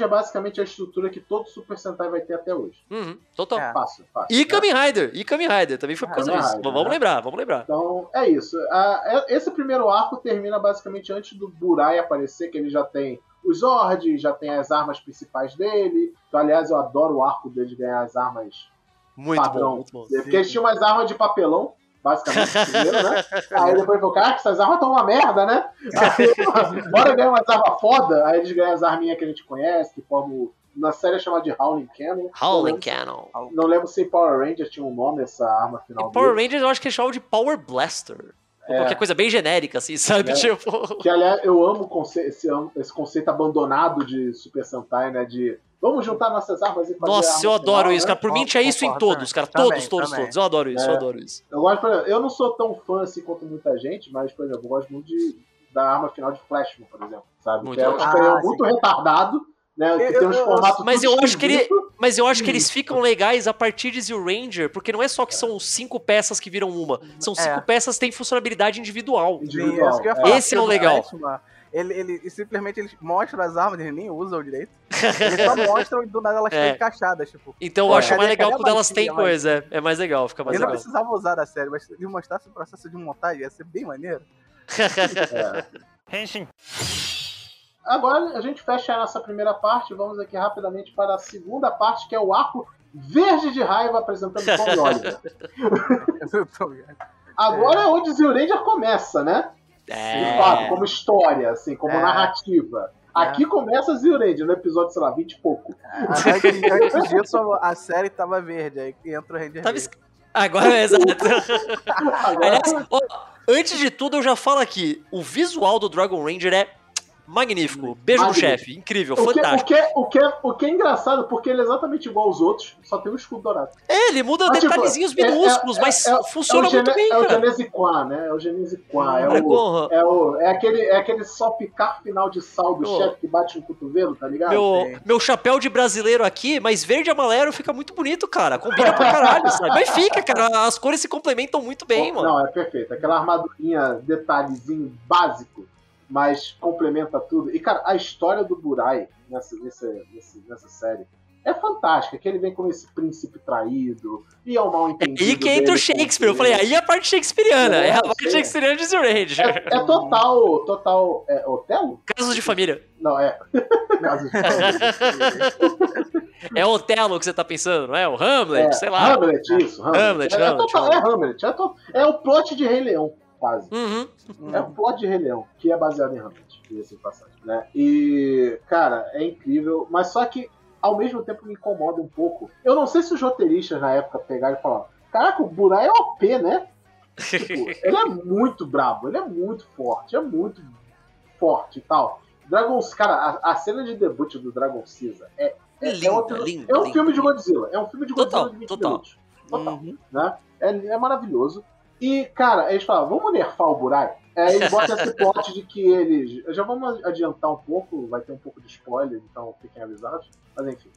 É basicamente a estrutura que todo Super Sentai vai ter até hoje. Uhum, total. É. Fácil, fácil. E né? Kamen Rider. E Kamen Rider. Também foi por causa disso. Rider, Vamos né? lembrar, vamos lembrar. Então, é isso. Ah, é- esse primeiro arco termina basicamente antes do Burai aparecer, que ele já tem os Zord, já tem as armas principais dele. Então, aliás, eu adoro o arco dele de ganhar as armas Muito Padrão. bom, muito bom. Porque eles tinham umas armas de papelão, basicamente, primeiro, né? Aí depois falou, cara, essas armas estão uma merda, né? Aí, bora ganhar umas armas foda. Aí eles ganham as arminhas que a gente conhece, que formam. Na série é chamada de Howling Cannon. Howling Cannon. Não lembro se Power Rangers tinha um nome essa arma final Em Power. Rangers eu acho que eles chamam de Power Blaster. Ou É. qualquer coisa bem genérica, assim, sabe? É. Tipo. Que, aliás, eu amo esse, esse conceito abandonado de Super Sentai, né? De vamos juntar nossas armas e fazer Nossa, eu adoro final, isso, né? cara. Por mim tinha isso em todos, cara. Todos, Também, todos, também. todos. Eu adoro isso, É. eu adoro isso. Eu gosto, por exemplo, eu não sou tão fã assim quanto muita gente, mas, por exemplo, eu gosto muito de, da arma final de Flashman, por exemplo, sabe? Muito que é um Ah, sim. muito retardado, né? Que Eu- tem uns eu- formatos Mas eu acho que ele-. Mas eu acho que eles ficam legais a partir de Zero Ranger, porque não é só que são cinco peças que viram uma. São cinco É. peças que têm funcionalidade individual. Individual. eu é. falar, Esse é o legal. Ele, ele, simplesmente eles mostram as armas, eles nem usam direito. Eles só mostram e do nada elas É. ficam encaixadas, tipo. Então eu É. acho mais legal a quando elas têm a coisa. É, é mais legal, fica mais Eles não legal. precisavam usar da série, mas se ele mostrasse o processo de montagem, ia ser bem maneiro. É. Henshin. Agora a gente fecha a nossa primeira parte, vamos aqui rapidamente para a segunda parte, que é o arco verde de raiva apresentando Tommy Oliver. Agora é onde Zio Ranger começa, né? De fato, É. como história, assim, como É. narrativa. Aqui começa Zio Ranger, no episódio, sei lá, 20 e pouco. Antes, disso, a série tava verde, aí entra o Ranger Tava verde. Agora é exato. Agora, Aliás, ó, antes de tudo, eu já falo aqui: o visual do Dragon Ranger é magnífico. Beijo no Magnífico. chefe. Incrível, o, que, o, fantástico. que, o, que, o que é engraçado, porque ele é exatamente igual aos outros, só tem um escudo dourado. É, ele muda Mas, tipo, detalhezinhos é- é- minúsculos, mas é- funciona é o muito Gene- bem, É o cara. Genesi Quan, né? É o Genesi Quan. É, Cara, o, é, o, é, aquele, é aquele só picar final de sal do chefe que bate no cotovelo, tá ligado? Meu, meu chapéu de brasileiro aqui, mas verde e amarelo fica muito bonito, cara. Combina pra caralho, sabe? Mas fica, cara. As cores se complementam muito bem, mano. Não, é perfeito. Aquela armadurinha, detalhezinho básico, mas complementa tudo. E, cara, a história do Burai nessa, nessa, nessa, série é fantástica. Que ele vem como esse príncipe traído, e é o mal É entendido. aí que entra o Shakespeare. Eu falei, aí é a parte shakespeariana. É, É, a parte shakespeariana de Ranger. É, é total, total. É, Otelo? Casos de família. Não, é. Caso de É Otelo que você tá pensando, não é? O Hamlet, É, sei lá. Hamlet, isso. Hamlet. Hamlet, é, é Hamlet, total- é Hamlet. É, to- é o plot de Rei Leão, quase. Uhum. É o plot de Rei Leão, que é baseado em Hamlet, de passagem, né? E, cara, é incrível, mas só que ao mesmo tempo me incomoda um pouco. Eu não sei se os roteiristas na época pegaram e falaram: Caraca, o Burai é OP, né? Tipo, ele é muito brabo, ele é muito forte, é muito forte e tal. Dragons, cara, a, a cena de debut do Dragon Caesar é, é, Linda, é, outro- linda, é um linda, filme de linda. Godzilla. É um filme de Total, Godzilla de 20 total. minutos. Total Uhum. né? É, é maravilhoso. E, cara, eles falam, vamos nerfar o Burai? Aí eles botam esse plot de que eles. Já vamos adiantar um pouco, vai ter um pouco de spoiler, então fiquem avisados. Mas enfim.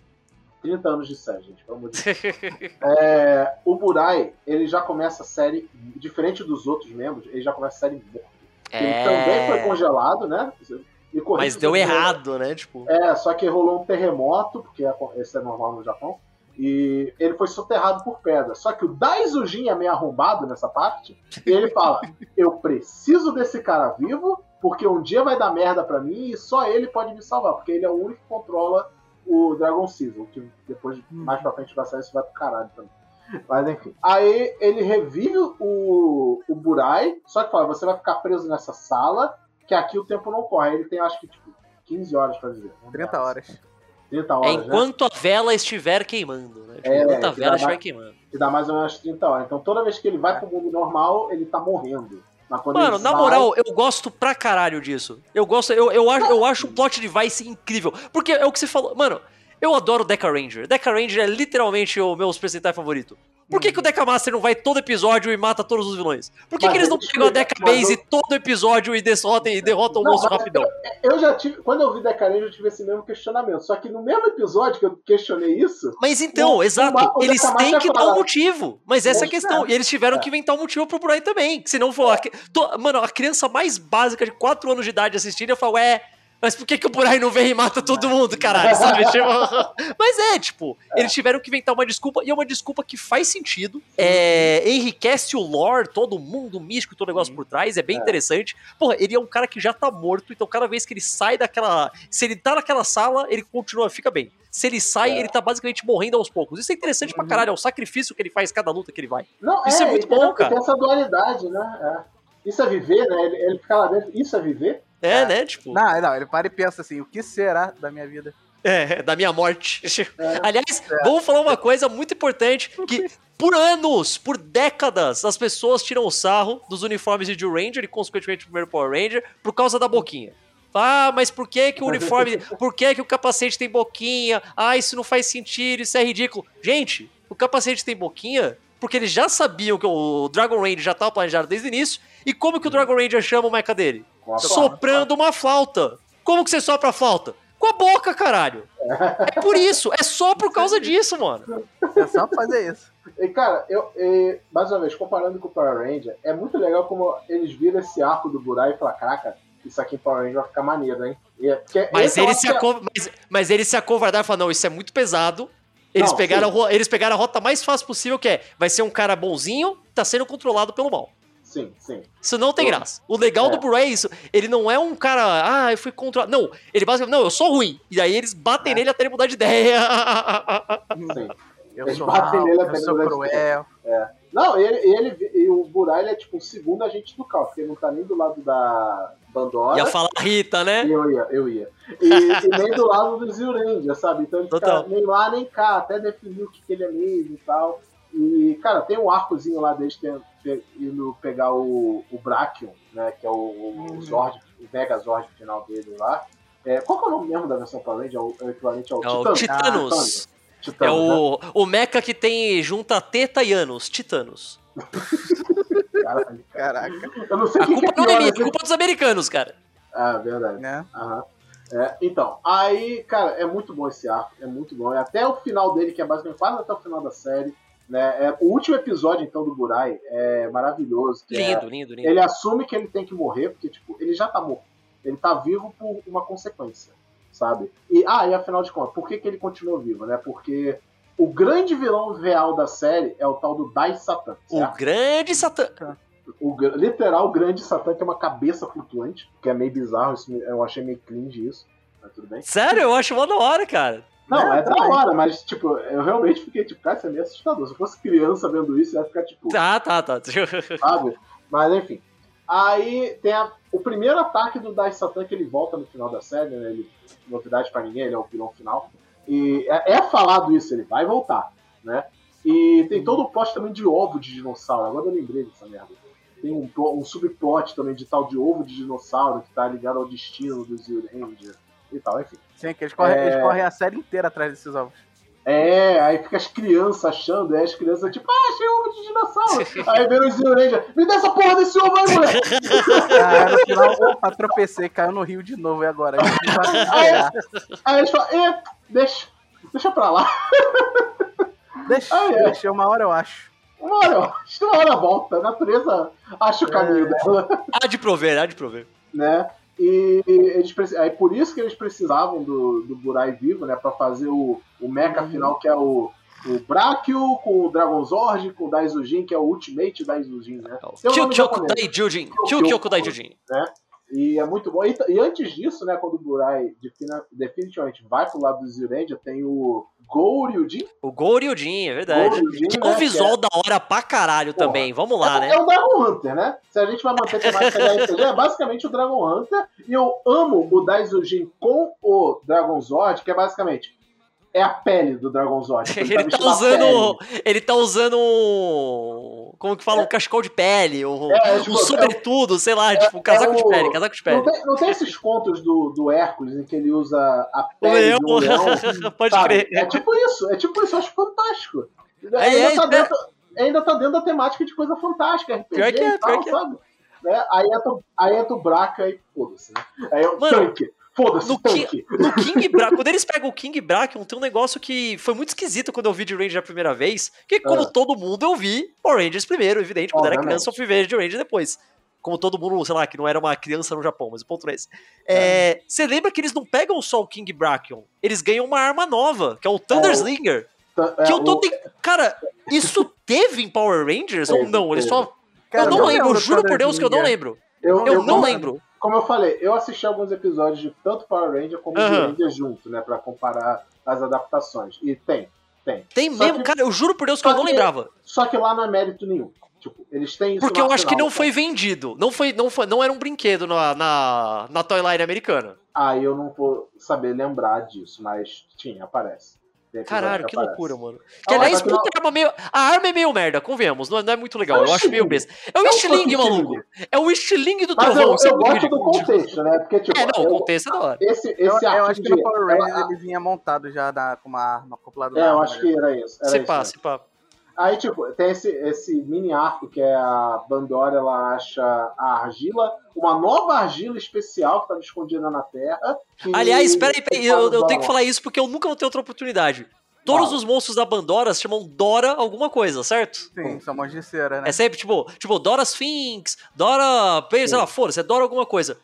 30 anos de série, gente, pelo amor de Deus. É, o Burai, ele já começa a série, diferente dos outros membros, ele já começa a série morto. Ele também foi É. congelado, né? Mas deu errado, né? Tipo. é, só que rolou um terremoto, porque esse é normal no Japão, e ele foi soterrado por pedra. Só que o Daizujin é meio arrombado nessa parte, e ele fala: Eu preciso desse cara vivo, porque um dia vai dar merda pra mim e só ele pode me salvar, porque ele é o único que controla o Dragon Season, que depois, mais pra frente vai sair, isso vai pro caralho também. Mas enfim. Aí ele revive o, o Burai, só que fala, você vai ficar preso nessa sala, que aqui o tempo não corre. Aí ele tem, acho que, tipo, 15 horas pra viver. 30 horas. 30 É horas, né? enquanto a vela estiver queimando, né? Tipo, É, enquanto a vela estiver mais- queimando. Que dá mais ou menos 30 horas. Então toda vez que ele vai pro mundo normal, ele tá morrendo. Mano, na moral, eu gosto pra caralho disso. Eu gosto, eu, eu, acho, eu acho um plot device incrível. Porque é o que você falou. Mano, eu adoro Deca Ranger. Deca Ranger é literalmente o meu Super Sentai favorito. Por que, que o Deca Master não vai todo episódio e mata todos os vilões? Por que, Mas que eles não pegam a Deca Base eu- todo episódio e derrotam, e derrotam o Não, monstro mas rapidão? Eu já tive. Quando eu vi Decarenja, eu tive esse mesmo questionamento. Só que no mesmo episódio que eu questionei isso, Mas então, O- exato, o- o eles Deca têm que dar um motivo. Mas essa é a questão. é. E eles tiveram É. que inventar um motivo pro Burai também. Se não for. a Mano, a criança mais básica de 4 anos de idade assistindo, eu falo, ué. Mas por que, que o Burai não vem e mata todo mundo, caralho? Sabe? Tipo, mas é, tipo, eles tiveram que inventar uma desculpa, e é uma desculpa que faz sentido. É, enriquece o lore, todo o mundo místico, todo o negócio por trás, é bem É. interessante. Porra, ele é um cara que já tá morto, então cada vez que ele sai daquela. Se ele tá naquela sala, ele continua, fica bem. Se ele sai, É. ele tá basicamente morrendo aos poucos. Isso é interessante pra Uhum. caralho, é o sacrifício que ele faz cada luta que ele vai. Não, Isso é muito e tem- bom, e cara. Tem essa dualidade, né? É. Isso é viver, né? Ele, ele fica lá dentro. Isso é viver? É, É. né? Tipo, Não, não, ele para e pensa assim, o que será da minha vida? é, da minha morte. É. Aliás, vamos falar uma coisa muito importante: que por anos, por décadas, as pessoas tiram o sarro dos uniformes de Jill Ranger e, consequentemente, do primeiro Power Ranger por causa da boquinha. Ah, mas por que, que o uniforme. Por que, que o capacete tem boquinha? Ah, isso não faz sentido, isso é ridículo. Gente, o capacete tem boquinha porque eles já sabiam que o Dragon Ranger já estava planejado desde o início. E como que o Dragon Ranger chama o mecha dele? Soprando uma flauta. Como que você sopra a flauta? Com a boca, caralho. É por isso, é só por causa disso, mano. É só fazer isso. E, cara, eu, e, mais uma vez, comparando com o Power Ranger, é muito legal como eles viram esse arco do Burai e falam, caraca, isso aqui em Power Ranger vai ficar maneiro, hein? E é- Mas ele, se é- aco... mas, mas ele se acovardaram e falaram, não, isso é muito pesado. Eles, Não, pegaram sim. eles pegaram a rota mais fácil possível, que é, vai ser um cara bonzinho, tá sendo controlado pelo mal. Sim, sim. Isso não tem Eu- graça. O legal É. do Burai é isso. Ele não é um cara, ah, eu fui controlado. Não, ele basicamente, não, eu sou ruim. E aí eles batem É. nele até ele mudar de ideia. sim. Eu Eles sou batem mal, nele eu até sou ele cruel. Não, ele, ele, e o Burai ele é tipo o segundo agente do caos, porque ele não tá nem do lado da Bandora. Ia falar Rita, né? Eu ia, eu ia. E, e nem do lado do Zyuranger, sabe? Então ele fica nem lá nem cá, até definir o que, que ele é mesmo e tal. E, cara, tem um arcozinho lá deles tem- pe- indo pegar o, o Brachion, né? Que é o, o Uhum. Zord, o Mega Zord final dele lá. É, qual que é o nome mesmo da versão Power Ranger? É o, é o equivalente ao É o. Titanos. Ah, Titãs, É né? o, o mecha que tem junta teta e anos, Titanos. Caralho. Caraca, Eu não sei A o que, que é culpa não é minha, né? a culpa é dos americanos, cara. Ah, verdade. né? Aham. É, então, aí, cara, é muito bom esse arco, é muito bom. E até o final dele, que é basicamente quase até o final da série. Né? É, o último episódio, então, do Burai é maravilhoso. é- Lindo, lindo, lindo. ele assume que ele tem que morrer, porque, tipo, ele já tá morto. Ele tá vivo por uma consequência, sabe? E, ah, e afinal de contas, por que, que ele continuou vivo, né? Porque o grande vilão real da série é o tal do Dai Satan, O certo? grande Satã. o literal grande Satã, que é uma cabeça flutuante, que é meio bizarro, isso eu achei meio cringe isso, mas tudo bem. Sério, eu acho mó da hora, cara. Não, É, é da hora, mas, tipo, eu realmente fiquei, tipo, cara, isso é meio assustador. Se eu fosse criança vendo isso, ia ficar, tipo, Tá, tá, tá. sabe? Mas, enfim. Aí tem a- o primeiro ataque do Dai Satan, que ele volta no final da série, né? Ele, novidade pra ninguém, ele é o vilão final. E é, é falado isso, ele vai voltar, né? E tem todo o plot também de ovo de dinossauro. Agora eu lembrei dessa merda. Tem um, um subplot também de tal de ovo de dinossauro que tá ligado ao destino do Zyuranger e tal, enfim. Sim, que eles correm, É. eles correm a série inteira atrás desses ovos. É, aí fica as crianças achando, aí as crianças tipo, ah, achei ovo de dinossauro. aí vem o Zyuranger, me dá essa porra desse ovo aí, moleque. Ah, no final, opa, tropecei, caiu no rio de novo e agora? A gente vai recuperar. Aí eles falam, é, deixa, deixa pra lá. Deixa, Ah, é. deixa, uma hora eu acho. Uma hora, acho que uma hora volta, a natureza acha o caminho É. dela, Há de prover, há de prover. né? E eles aí por isso que eles precisavam do, do Burai vivo, né? Pra fazer o, o mecha Uhum. final, que é o, o Brachio com o Dragon Zord, com o Daizujin, que é o Ultimate Daizujin, né? Nome Kyukyoku japonês. Daijujin. Kyukyoku. E é muito bom. E, e antes disso, né, quando o Burai definitivamente vai pro lado do Zyuranger, tem o Goryujin. O Goryujin, é verdade. Goryujin, Que né, que visual da hora pra caralho Porra. também. Vamos lá, é, né? é o Dragon Hunter, né? Se a gente vai manter a temática da RPG, é basicamente o Dragon Hunter. E eu amo o Daizujin com o Dragon Zord, que é basicamente é a pele do Dragon Zord. Ele tá usando. Ele tá usando um. Como que fala? Um cachecol de pele. Um, É, um tipo, sobretudo, sei lá, tipo, um casaco de o- pele, casaco de pele. Não tem, não tem esses contos do, do Hércules em que ele usa a O pele leão, um leão? pode sabe? crer. É tipo isso, é tipo isso, eu acho fantástico. É, ainda, é, tá é. dentro, ainda tá dentro da temática de coisa fantástica, RPG Pior que é, e tal, pior que é. sabe? Né? Aí entra, aí entra o Braca e foda-se, né? Aí é o Mano, tanque. Foda-se, no tanque. No King Bra quando eles pegam o King Bracken, tem um negócio que foi muito esquisito quando eu vi de Ranger a primeira vez. Que, como Ah. todo mundo, eu vi Power Rangers primeiro, evidente. Quando era Obviamente. criança, eu fui ver de Ranger depois. Como todo mundo, sei lá, que não era uma criança no Japão, mas o ponto não é esse. É, Você lembra que eles não pegam só o King Bracken? Eles ganham uma arma nova, que é o Thunder É, Que é, eu tô. Cara, isso teve em Power Rangers ou não? Eles só. Cara, eu não eu lembro, eu juro por Deus que eu não lembro. eu, Eu não como, lembro. Como eu falei, eu assisti alguns episódios de tanto Power Ranger como Aham. de Ranger junto, né? Pra comparar as adaptações. E tem, tem. Tem Só mesmo, que- cara, eu juro por Deus que eu não que- lembrava. Só que lá não é mérito nenhum. Tipo, eles têm isso Porque eu acho que arsenal, não foi vendido. Não foi, não foi, não era um brinquedo na, na, na Toy Line americana. Aí eu não vou saber lembrar disso, mas tinha, aparece. Caralho, que aparece. loucura, mano. Que Ah, aliás, puta arma meio. A arma é meio merda, convenhamos. Não, é- não é muito legal. É eu acho meio besta. É o É um maluco. É o estilingue do Mas trovão. eu, é eu gosto do contexto, né? Porque, tipo, É, não, eu- o contexto é da hora. esse, esse Eu, eu acho que no Power Rangers ela- ele vinha montado já na, com uma arma acoplada É, eu acho né? que era isso. Era Se pá, se pá. Aí, tipo, tem esse, esse mini arco que é a Bandora, ela acha a argila, uma nova argila especial que estava escondida na Terra. que- Aliás, peraí, peraí, eu, eu tenho que falar isso porque eu nunca vou ter outra oportunidade. Todos Fala. os monstros da Bandora se chamam Dora alguma coisa, certo? Sim, são cera, né? É sempre tipo, tipo, Dora Sphinx, Dora. Sei lá, foda-se, é Dora alguma coisa.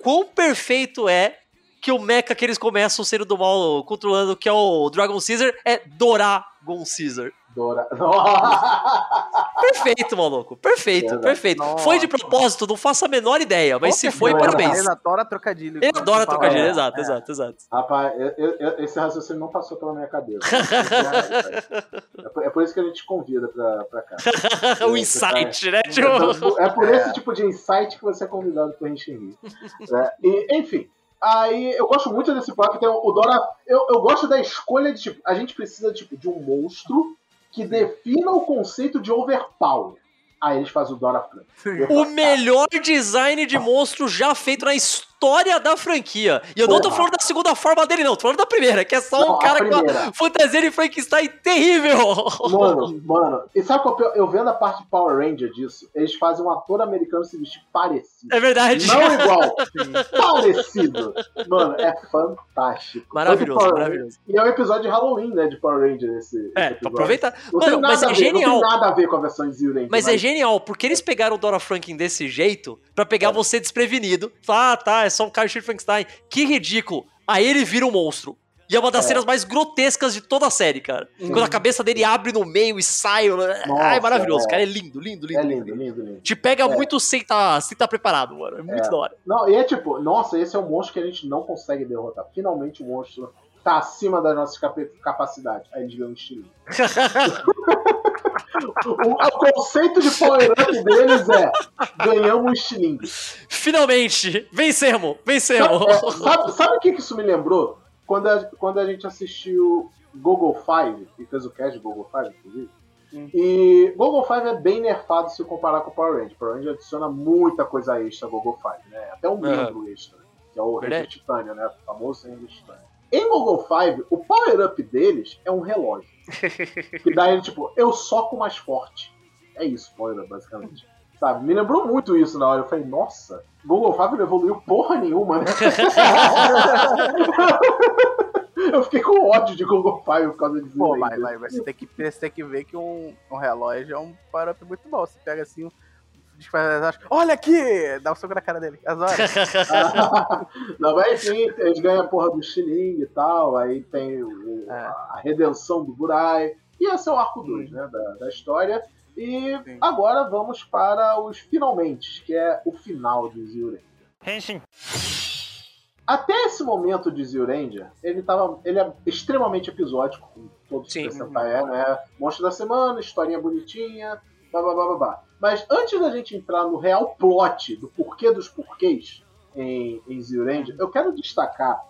Quão perfeito é que o mecha que eles começam sendo do mal controlando, que é o Dragon Caesar, é Doragon Caesar. Dora. Perfeito, maluco. Perfeito, perfeito. Nossa. Foi de propósito, não faço a menor ideia, mas se foi, parabéns. Ele adora trocadilho. Ele adora trocadilho, palavras. exato, É. exato, exato. Rapaz, eu- eu- esse raciocínio não passou pela minha cabeça. É por, é por isso que a gente convida pra, pra cá. o insight, né? Tipo, É por, é esse tipo de insight que você é convidado pra gente rir. né? E, enfim, aí eu gosto muito desse plot que tem o Dora. Eu, eu gosto da escolha de tipo, a gente precisa tipo, de um monstro que defina o conceito de overpower. Aí eles fazem o Dora Frank. o melhor design de monstro já feito na história da franquia. E eu não tô Porra. falando da segunda forma dele, não. Tô falando da primeira, que é só Não, um cara com uma fantasia de Frankenstein terrível. Mano, mano. E sabe qual que eu, eu vendo a parte de Power Ranger disso? Eles fazem um ator americano se vestir parecido. É verdade. Não igual, parecido. Mano, é fantástico. Maravilhoso, maravilhoso. E é um episódio de Halloween, né? De Power Ranger esse. esse É, pra episódio. aproveitar. Não Mano, mas é ver, genial. Não tem nada a ver com a versão de Zero Ranger. Mas é genial, porque eles pegaram o Dora Franklin desse jeito pra pegar É. você desprevenido. Ah, tá, é só um cara de Frankenstein. Que ridículo. Aí ele vira um monstro. E é uma das É. cenas mais grotescas de toda a série, cara. Quando a cabeça dele abre no meio e sai. Ai, maravilhoso, é. cara. É lindo, lindo, lindo. É lindo, lindo, lindo. Te pega É. muito sem tá, sem tá preparado, mano. É muito É. da hora. Não, e é tipo, nossa, esse é um monstro que a gente não consegue derrotar. Finalmente o monstro tá acima das nossas capa- capacidades. Aí eles ganham um estilo. O, o conceito de power-up deles é ganhamos estilingue. Finalmente! Vencemos! Vencemos! Sabe, é, sabe, sabe o que, isso me lembrou? Quando a, quando a gente assistiu Google Five, que fez o cast de Google Five, inclusive. Hum. E Google Five é bem nerfado se comparar com o Power Ranger. Power Ranger adiciona muita coisa extra ao Google Five, né? Até um membro extra, que é o Ranger. Titânia, né? O famoso Ranger Titânia. Em Google Five, o power-up deles é um relógio. que dá ele, tipo, eu soco mais forte. É isso, power-up, basicamente. Sabe? Me lembrou muito isso na hora. Eu falei, nossa, Google Five não evoluiu porra nenhuma, né? eu fiquei com ódio de Google Five por causa disso. Pô, mas, mas você, tem que, você tem que ver que um, um relógio é um power-up muito bom. Você pega assim, olha aqui! Dá um soco na cara dele. As horas. Não, mas enfim, eles ganham a porra do estilingue e tal, aí tem o- É. a redenção do Burai, e esse é o arco 2, né, da, da história. E Sim. agora vamos para os finalmente, que é o final de Zero Ranger. 変身 Até esse momento de Zyuranger, ele tava. Ele é extremamente episódico, como todo Sim. Sentai é, né? Monstro da semana, historinha bonitinha, blá blá blá blá blá. Mas antes da gente entrar no real plot do porquê dos porquês em, em Zyuranger, eu quero destacar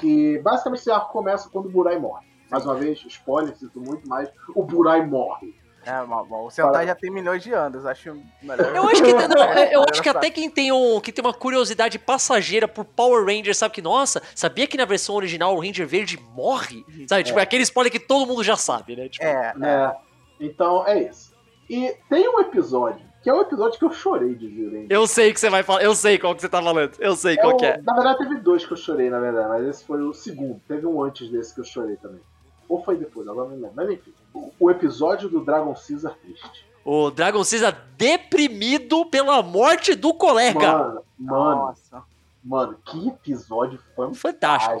que basicamente esse arco começa quando o Burai morre. Mais uma vez, spoiler, sinto muito, mas o Burai morre. É, mas, bom, o Sentai já tem milhões de anos, acho melhor. Eu acho que, não, É, eu acho que até quem tem, um, que tem uma curiosidade passageira por Power Ranger sabe que, nossa, sabia que na versão original o Ranger Verde morre? Sabe, tipo, é aquele spoiler que todo mundo já sabe, né? Tipo, É, né? Então é isso. E tem um episódio, que é um episódio que eu chorei de Zyuranger. Eu sei que você vai falar, eu sei qual que você tá falando, eu sei qual É o- que é. Na verdade, teve dois que eu chorei, na verdade, mas esse foi o segundo. Teve um antes desse que eu chorei também. Ou foi depois, agora não lembro. Mas enfim, o, o episódio do Dragon Caesar triste. O Dragon Caesar deprimido pela morte do colega. Mano, mano, Nossa. Mano, que episódio fantástico.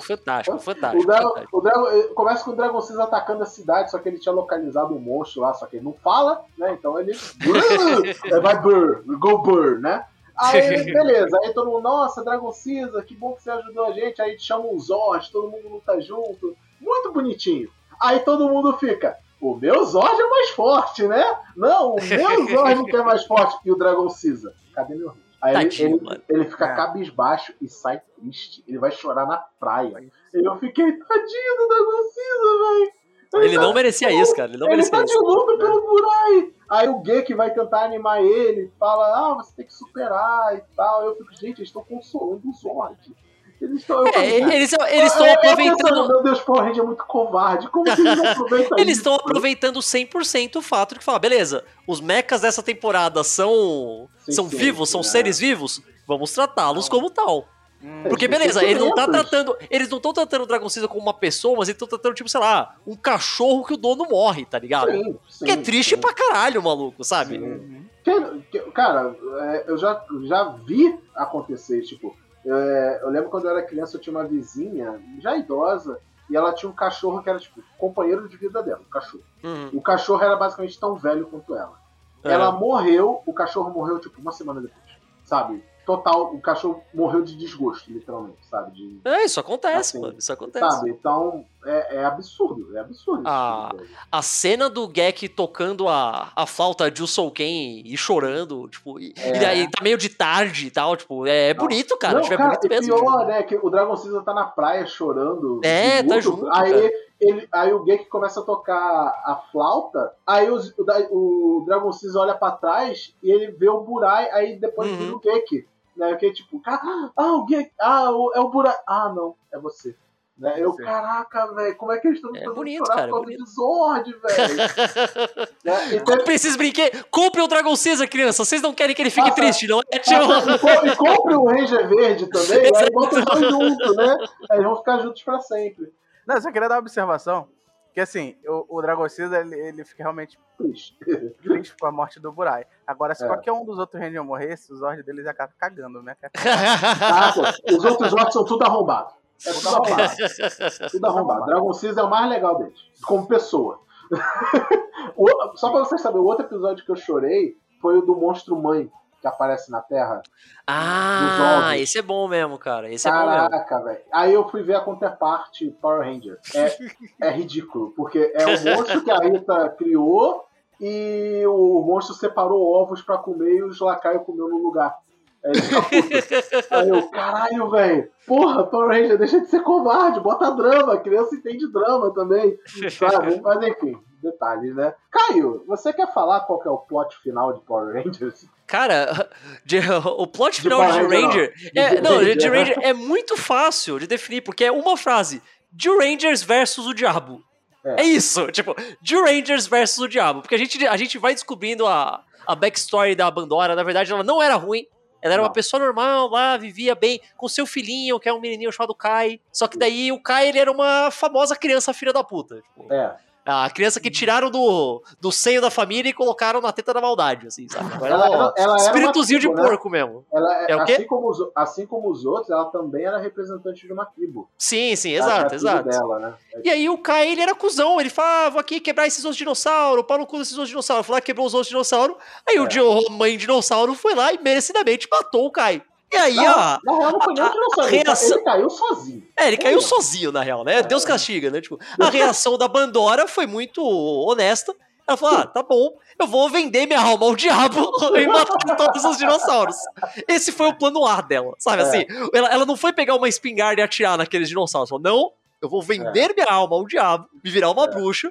Fantástico, fantástico, O, fantástico. Dragon, fantástico. o Dragon- eh, começa com o Dragon Caesar atacando a cidade, só que ele tinha localizado um monstro lá, só que ele não fala, né? Então ele. Vai burr, go burr, né? Aí, beleza, aí todo mundo, nossa, Dragon Caesar, que bom que você ajudou a gente. Aí chama um Zord, todo mundo luta junto. Muito bonitinho. Aí todo mundo fica, o meu Zord é mais forte, né? Não, o meu Zord que é mais forte que o Dragon Caesar. Cadê meu Rei? Aí ele, Tadinho, ele, mano. ele fica É. cabisbaixo e sai triste. Ele vai chorar na praia. E eu fiquei, tadinho do Dragon Caesar, velho. Ele não merecia isso, cara. Ele não Ele merecia tá de isso. luto pelo Burai. Aí o Gek vai tentar animar ele, fala, ah, você tem que superar e tal. Eu fico, gente, eles estão consolando o Zord. Eles estão. É, eles eles estão eu- eu pensando, aproveitando. Meu Deus, Power Ranger é muito covarde. Como que eles não aproveitam Eles estão aproveitando 100% o fato de que falar, beleza, os mechas dessa temporada são Sim, são sim, vivos, são é. seres vivos, vamos tratá-los como tal. Hum, Porque beleza, ele não tá tratando, eles não estão tratando o Dragon Caesar como uma pessoa, mas eles estão tratando tipo, sei lá, um cachorro que o dono morre, tá ligado? Sim, sim, que é triste sim. pra caralho, maluco, sabe? Cara, é, eu já, já vi acontecer, tipo, é, eu lembro quando eu era criança, eu tinha uma vizinha, já idosa, e ela tinha um cachorro que era, tipo, companheiro de vida dela, um cachorro. Uhum. O cachorro era basicamente tão velho quanto ela. É. Ela morreu, o cachorro morreu, tipo, uma semana depois, sabe? Total, o cachorro morreu de desgosto, literalmente, sabe? De, É, isso acontece, Assim, mano, isso acontece. sabe? Então, é, é absurdo, é absurdo. Ah, tudo, velho. A cena do Gek tocando a, a flauta de Ken e chorando, tipo, e, É. e daí tá meio de tarde e tal, tipo, é Não. bonito, cara, Não, tipo, é cara, bonito e mesmo. pior, né, que o Dragon Caesar tá na praia chorando. É, tá junto, Aí, cara. ele, aí o Gek começa a tocar a flauta, aí os- o, o Dragon Caesar olha pra trás e ele vê o Burai, aí depois Uhum. vira o Gek. Né, que é tipo, "Ah, ah, Gek, ah, é o Burai. Ah, não, é você. Né? Eu, Você. caraca, velho, como é que eles estão É bonito, chorar cara, é por causa bonito. de Zord, velho? né? E teve- Compre esses brinquedos, compre o Dragon Caesar, criança, vocês não querem que ele fique Ah, triste, não é? Ah, Tipo... e co- e compre o Ranger Verde também, aí bota os dois juntos, né? Aí eles vão ficar juntos pra sempre. Não, eu só queria dar uma observação. Que assim, o, o Dragon Caesar, ele, ele fica realmente Triste. triste com a morte do Burai. Agora, se É. qualquer um dos outros Rangers morresse, os olhos deles acabam cagando, né? Ah, pô, os outros jogos são tudo arrombados. É tudo arrombado. Tudo arrombado. Dragon Caesar é o mais legal deles, como pessoa. Só pra vocês saberem, o outro episódio que eu chorei foi o do Monstro Mãe, que aparece na Terra. ah, esse é bom mesmo, cara, esse é. Caraca, velho. Aí eu fui ver a Counterpart Power Ranger. É, é ridículo, porque é o monstro que a Rita criou e o monstro separou ovos pra comer e os lacaios comeu no lugar. Aí, puto. Aí eu, caralho, velho. Porra, Power Ranger, deixa de ser covarde, bota drama. A criança entende drama também, sabe? Mas enfim, detalhes, né? Caio, você quer falar qual que é o plot final de Power Rangers? Cara, de- o plot De final de Power Ranger, Ranger, não. é, De não, de, Ranger, Ranger é muito fácil de definir, porque é uma frase. De Rangers versus o diabo. É. É, isso, tipo, de Rangers versus o diabo. Porque a gente, a gente vai descobrindo a, a backstory da Bandora. Na verdade, ela não era ruim. Ela era uma pessoa normal lá, vivia bem com seu filhinho, que é um menininho chamado Kai. Só que daí o Kai, ele era uma famosa criança filha da puta. Tipo, É. a criança que tiraram do, do seio da família e colocaram na teta da maldade, assim, sabe? Agora Ela ela, ela era espíritozinho uma de tribo, né? porco mesmo. Ela, É o quê? assim, como os, assim como os outros, ela também era representante de uma tribo. Sim, sim, exato, tribo exato. Dela, né? E aí o Kai, ele era cuzão, ele falava, ah, vou aqui quebrar esses ossos de dinossauro, pau no cu desses ossos de dinossauro. Foi lá, quebrou os ossos de dinossauro, aí o É. Dio- mãe dinossauro foi lá e merecidamente matou o Kai. E aí, Na, ó. na real, não foi nem. Ele, ca- reação- ele caiu sozinho. É, ele caiu sozinho, na real, né? Deus castiga, né? Tipo, a reação da Bandora foi muito honesta. Ela falou: ah, tá bom, eu vou vender minha alma ao diabo e matar todos os dinossauros. Esse foi o plano A dela, sabe É. assim? Ela, ela não foi pegar uma espingarda e atirar naqueles dinossauros. Falou: não, eu vou vender minha alma ao diabo, me virar uma bruxa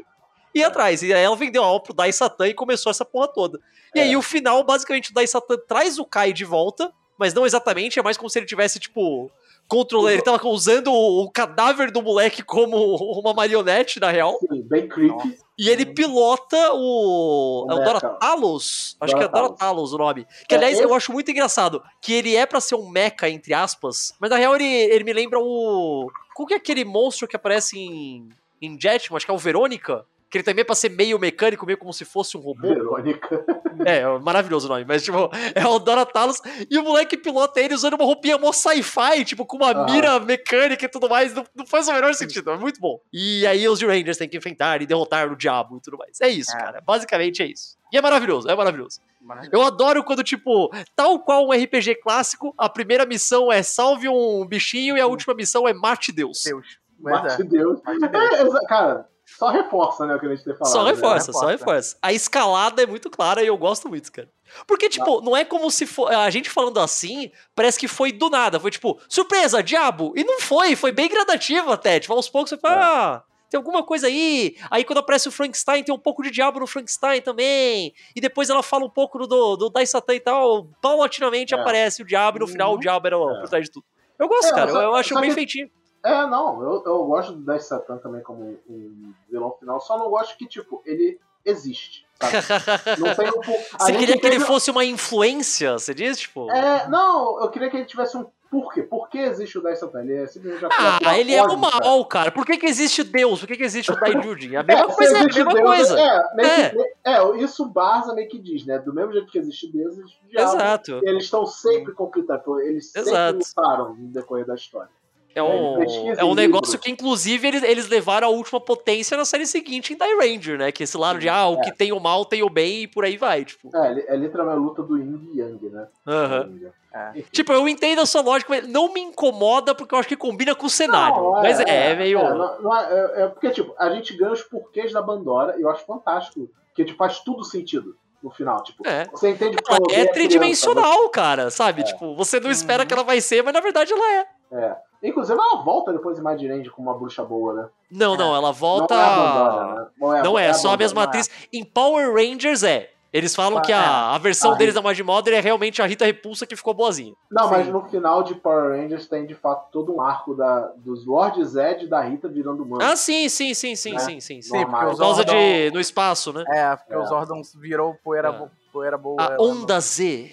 e ir atrás. E aí ela vendeu a alma pro Dai Satan e começou essa porra toda. E É. aí o final, basicamente, o Dai Satan traz o Kai de volta, mas não exatamente, é mais como se ele tivesse, tipo, controlando. Ele tava usando o, o cadáver do moleque como uma marionete, na real. Sim, bem creepy. E ele pilota o. É o Mecha. Doratalos? Acho que é Doratalos. Doratalos o nome. Que, É, aliás, esse- eu acho muito engraçado. Que ele é pra ser um mecha, entre aspas. Mas na real ele, ele me lembra o. Qual que é aquele monstro que aparece em. Em Jetman? Acho que é o Verônica. Que ele também é pra ser meio mecânico, meio como se fosse um robô. Verônica. É, é maravilhoso o nome, mas tipo, é o Doratalos e o moleque pilota ele usando uma roupinha mó sci-fi, tipo, com uma Ah. mira mecânica e tudo mais, não, não faz o menor sentido, é muito bom. E aí os Rangers têm que enfrentar e derrotar o diabo e tudo mais. É isso, É. cara, basicamente é isso. E é maravilhoso, é maravilhoso. Maravilhoso. Eu adoro quando, tipo, tal qual um RPG clássico, a primeira missão é salve um bichinho e a última missão é mate Deus. Deus. Mate é. Deus. Mate Deus. É, cara, só reforça, né, o que a gente tem falado. Só né? reforça, só Reforça. A escalada é muito clara e eu gosto muito, cara. Porque, tipo, não é como se for. A gente falando assim, parece que foi do nada. Foi tipo, surpresa, diabo! E não foi, foi bem gradativo até. Tipo, aos poucos você fala, É. ah, tem alguma coisa aí. Aí quando aparece o Frankenstein, tem um pouco de diabo no Frankenstein também. E depois ela fala um pouco do, do, Dai Satan e tal. Paulatinamente É. aparece o diabo e no final o Uhum. diabo era É. por trás de tudo. Eu gosto, É, cara. só- eu, eu acho bem que- feitinho. É, não, eu, eu gosto do Dash Satan também como um, vilão final, só não gosto que, tipo, ele existe. Não tem um a Você queria que ele fosse uma influência, você diz? Tipo. É, não, eu queria que ele tivesse um porquê. Por que existe o Dash Satan? Ele é simplesmente Ah, ele é o mal, cara. Por que, que existe Deus? Por que, que existe o Daijujin? A É, mesma se coisa, é a mesma Deus, coisa. É, É. é, isso o Barça meio que diz, né? Do mesmo jeito que existe Deus, existe o diabo. Exato. Eles estão sempre conflitando, eles sempre Exato. lutaram no decorrer da história. É um, é um negócio que, inclusive, eles, eles levaram a última potência na série seguinte em Die Ranger, né? Que esse lado de, ah, o É. que tem o mal tem o bem e por aí vai, tipo. É, é literalmente a luta do Yin e Yang, né? Aham. É. Tipo, eu entendo a sua lógica, mas não me incomoda porque eu acho que combina com o cenário. Não, mas é, é meio. É, não- não é- é- é porque, tipo, a gente ganha os porquês da Bandora e eu acho fantástico. Que tipo, faz tudo sentido no final. Tipo, É. você entende que Ela é a tridimensional, cara, sabe? É. Tipo, você não espera Uhum. que ela vai ser, mas na verdade ela é. É. Inclusive, ela volta depois em Mad Range com uma bruxa boa, né? Não, não, ela volta. Não é a Bandora, né? Não é, Não é, a só a mesma é. atriz. Em Power Rangers é. Eles falam Ah, que a, a versão A deles da Mad Mother é realmente a Rita Repulsa que ficou boazinha. Não, mas Sim. no final de Power Rangers tem de fato todo um arco da, dos Lord Zed e da Rita virando humano. Ah, sim, sim, sim, sim, Né? sim, sim. sim. Sim, porque Normal. Por os causa Zordon... de. no espaço, né? É, porque É. os Zordons virou poeira, É. bo- poeira boa. A é, onda Z.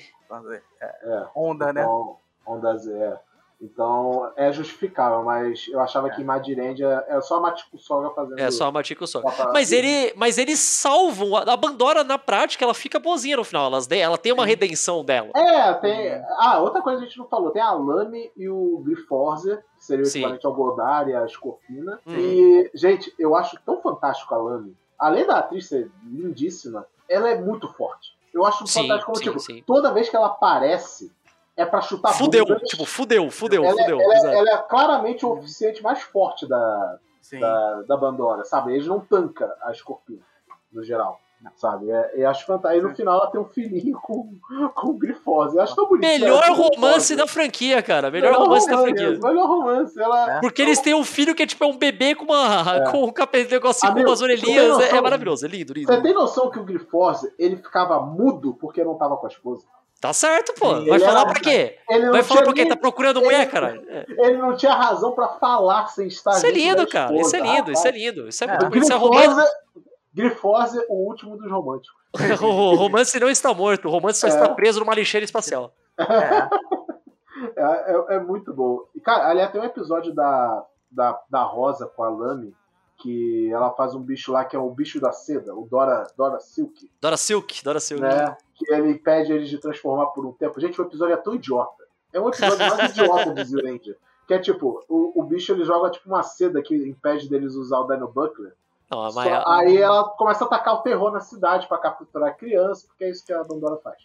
É, É. onda, né? Onda Z, é. Então é justificável, mas eu achava É. que em Mad Range é é só a Matico Soga fazendo. É, só a Matico pra- Mas, ele, mas eles salvam. A Bandora, na prática, ela fica boazinha no final. Elas, ela tem uma redenção dela. É, tem. Ah, outra coisa que a gente não falou: tem a Lame e o Griforzer, que seria o Sim. equivalente ao Godard e a Scorpina. Uhum. E, gente, eu acho tão fantástico a Lame. Além da atriz ser lindíssima, ela é muito forte. Eu acho Sim, fantástico como, sim, tipo, sim. toda vez que ela aparece, é pra chutar Fudeu, bundas. tipo, fudeu, fudeu, ela, fudeu. ela- exato. ela é claramente o oficiante mais forte da, da, da Bandora, sabe? Eles não tancam a Scorpina, no geral. Sabe? É, acho fantástico. Aí no final ela tem um filhinho com, com o Grifose. Eu acho tão bonito. Melhor com romance Grifose. da franquia, cara. Melhor romance da franquia. Melhor romance. Ela, É. Porque eles têm um filho que é tipo é um bebê com uma É. com um capeta negocinho com Amigo, umas orelhinhas. É, é maravilhoso, é lindo, lindo. Você tem noção que o Grifose ele ficava mudo porque não tava com a esposa? Tá certo, pô. Vai falar era- pra quê? Vai falar pra quê? nem- Tá procurando ele- mulher, caralho? É. Ele não tinha razão pra falar sem estar Isso é lindo, cara. esposa. Isso é lindo, isso é lindo. Isso é É. muito O bonito. Isso é romance. Grifose, o último dos românticos. O romance não está morto, o romance só É. está preso numa lixeira espacial. É. É, é- é muito bom. E, cara, aliás, tem um episódio da, da, da Rosa com a Lame que ela faz um bicho lá que é o bicho da seda, o Dora, Dora Silk, Dora Silk, Dora Silk. né? Que ele impede eles de transformar por um tempo. Gente, o episódio é tão idiota. É um episódio mais idiota de Zyuranger. Que é tipo, o, o bicho ele joga tipo uma seda que impede deles usar o Dino Buckler. Não, Só- Maia- aí ela começa a atacar o terror na cidade pra capturar a criança, porque é isso que a Bandora faz.